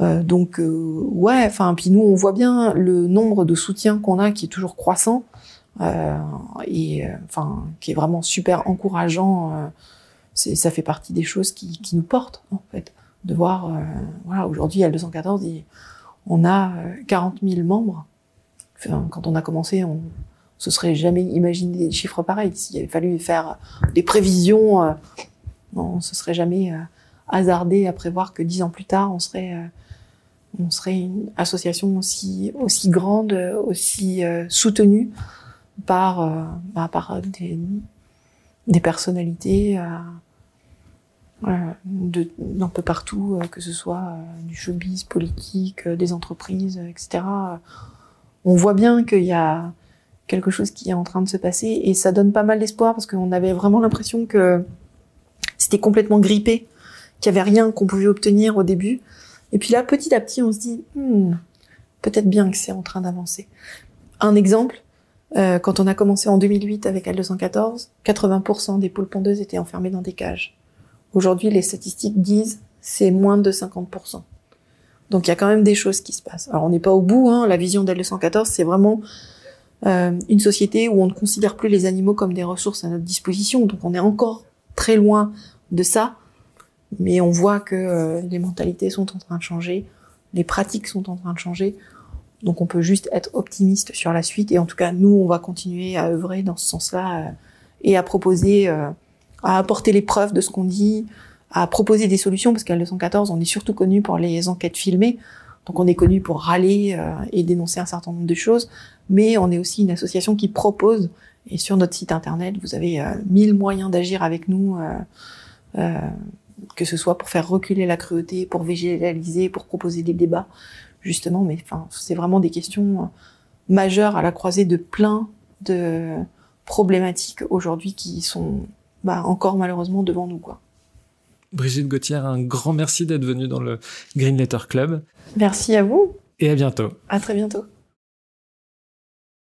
Euh, donc ouais, enfin puis nous on voit bien le nombre de soutiens qu'on a qui est toujours croissant et enfin qui est vraiment super encourageant. ça fait partie des choses qui, nous portent en fait de voir voilà aujourd'hui à 214 on a 40 000 membres. Quand on a commencé, on, se serait jamais imaginé des chiffres pareils. S'il avait fallu faire des prévisions, euh, on se serait jamais euh, hasardé à prévoir que dix ans plus tard, on serait, euh, on serait une association aussi, aussi grande, aussi soutenue par, bah, par des, des personnalités d'un peu partout, que ce soit du showbiz, politique, des entreprises, etc. On voit bien qu'il y a quelque chose qui est en train de se passer et ça donne pas mal d'espoir parce qu'on avait vraiment l'impression que c'était complètement grippé, qu'il y avait rien qu'on pouvait obtenir au début. Et puis là, petit à petit, on se dit hmm, peut-être bien que c'est en train d'avancer. Un exemple, euh, quand on a commencé en 2008 avec L214, 80% des poules pondeuses étaient enfermées dans des cages. Aujourd'hui, les statistiques disent c'est moins de 50%. Donc il y a quand même des choses qui se passent. Alors on n'est pas au bout, hein. la vision d'L214, c'est vraiment euh, une société où on ne considère plus les animaux comme des ressources à notre disposition. Donc on est encore très loin de ça, mais on voit que euh, les mentalités sont en train de changer, les pratiques sont en train de changer. Donc on peut juste être optimiste sur la suite et en tout cas nous on va continuer à œuvrer dans ce sens-là euh, et à proposer, à apporter les preuves de ce qu'on dit, à proposer des solutions parce qu'à 214 on est surtout connu pour les enquêtes filmées. Donc on est connu pour râler et dénoncer un certain nombre de choses, mais on est aussi une association qui propose, et sur notre site internet, vous avez euh, mille moyens d'agir avec nous, euh, euh, que ce soit pour faire reculer la cruauté, pour végétaliser, pour proposer des débats, justement, mais enfin, c'est vraiment des questions majeures à la croisée de plein de problématiques aujourd'hui qui sont bah, encore malheureusement devant nous. Quoi. Brigitte Gauthier, un grand merci d'être venue dans le Green Letter Club. Merci à vous. Et à bientôt. À très bientôt.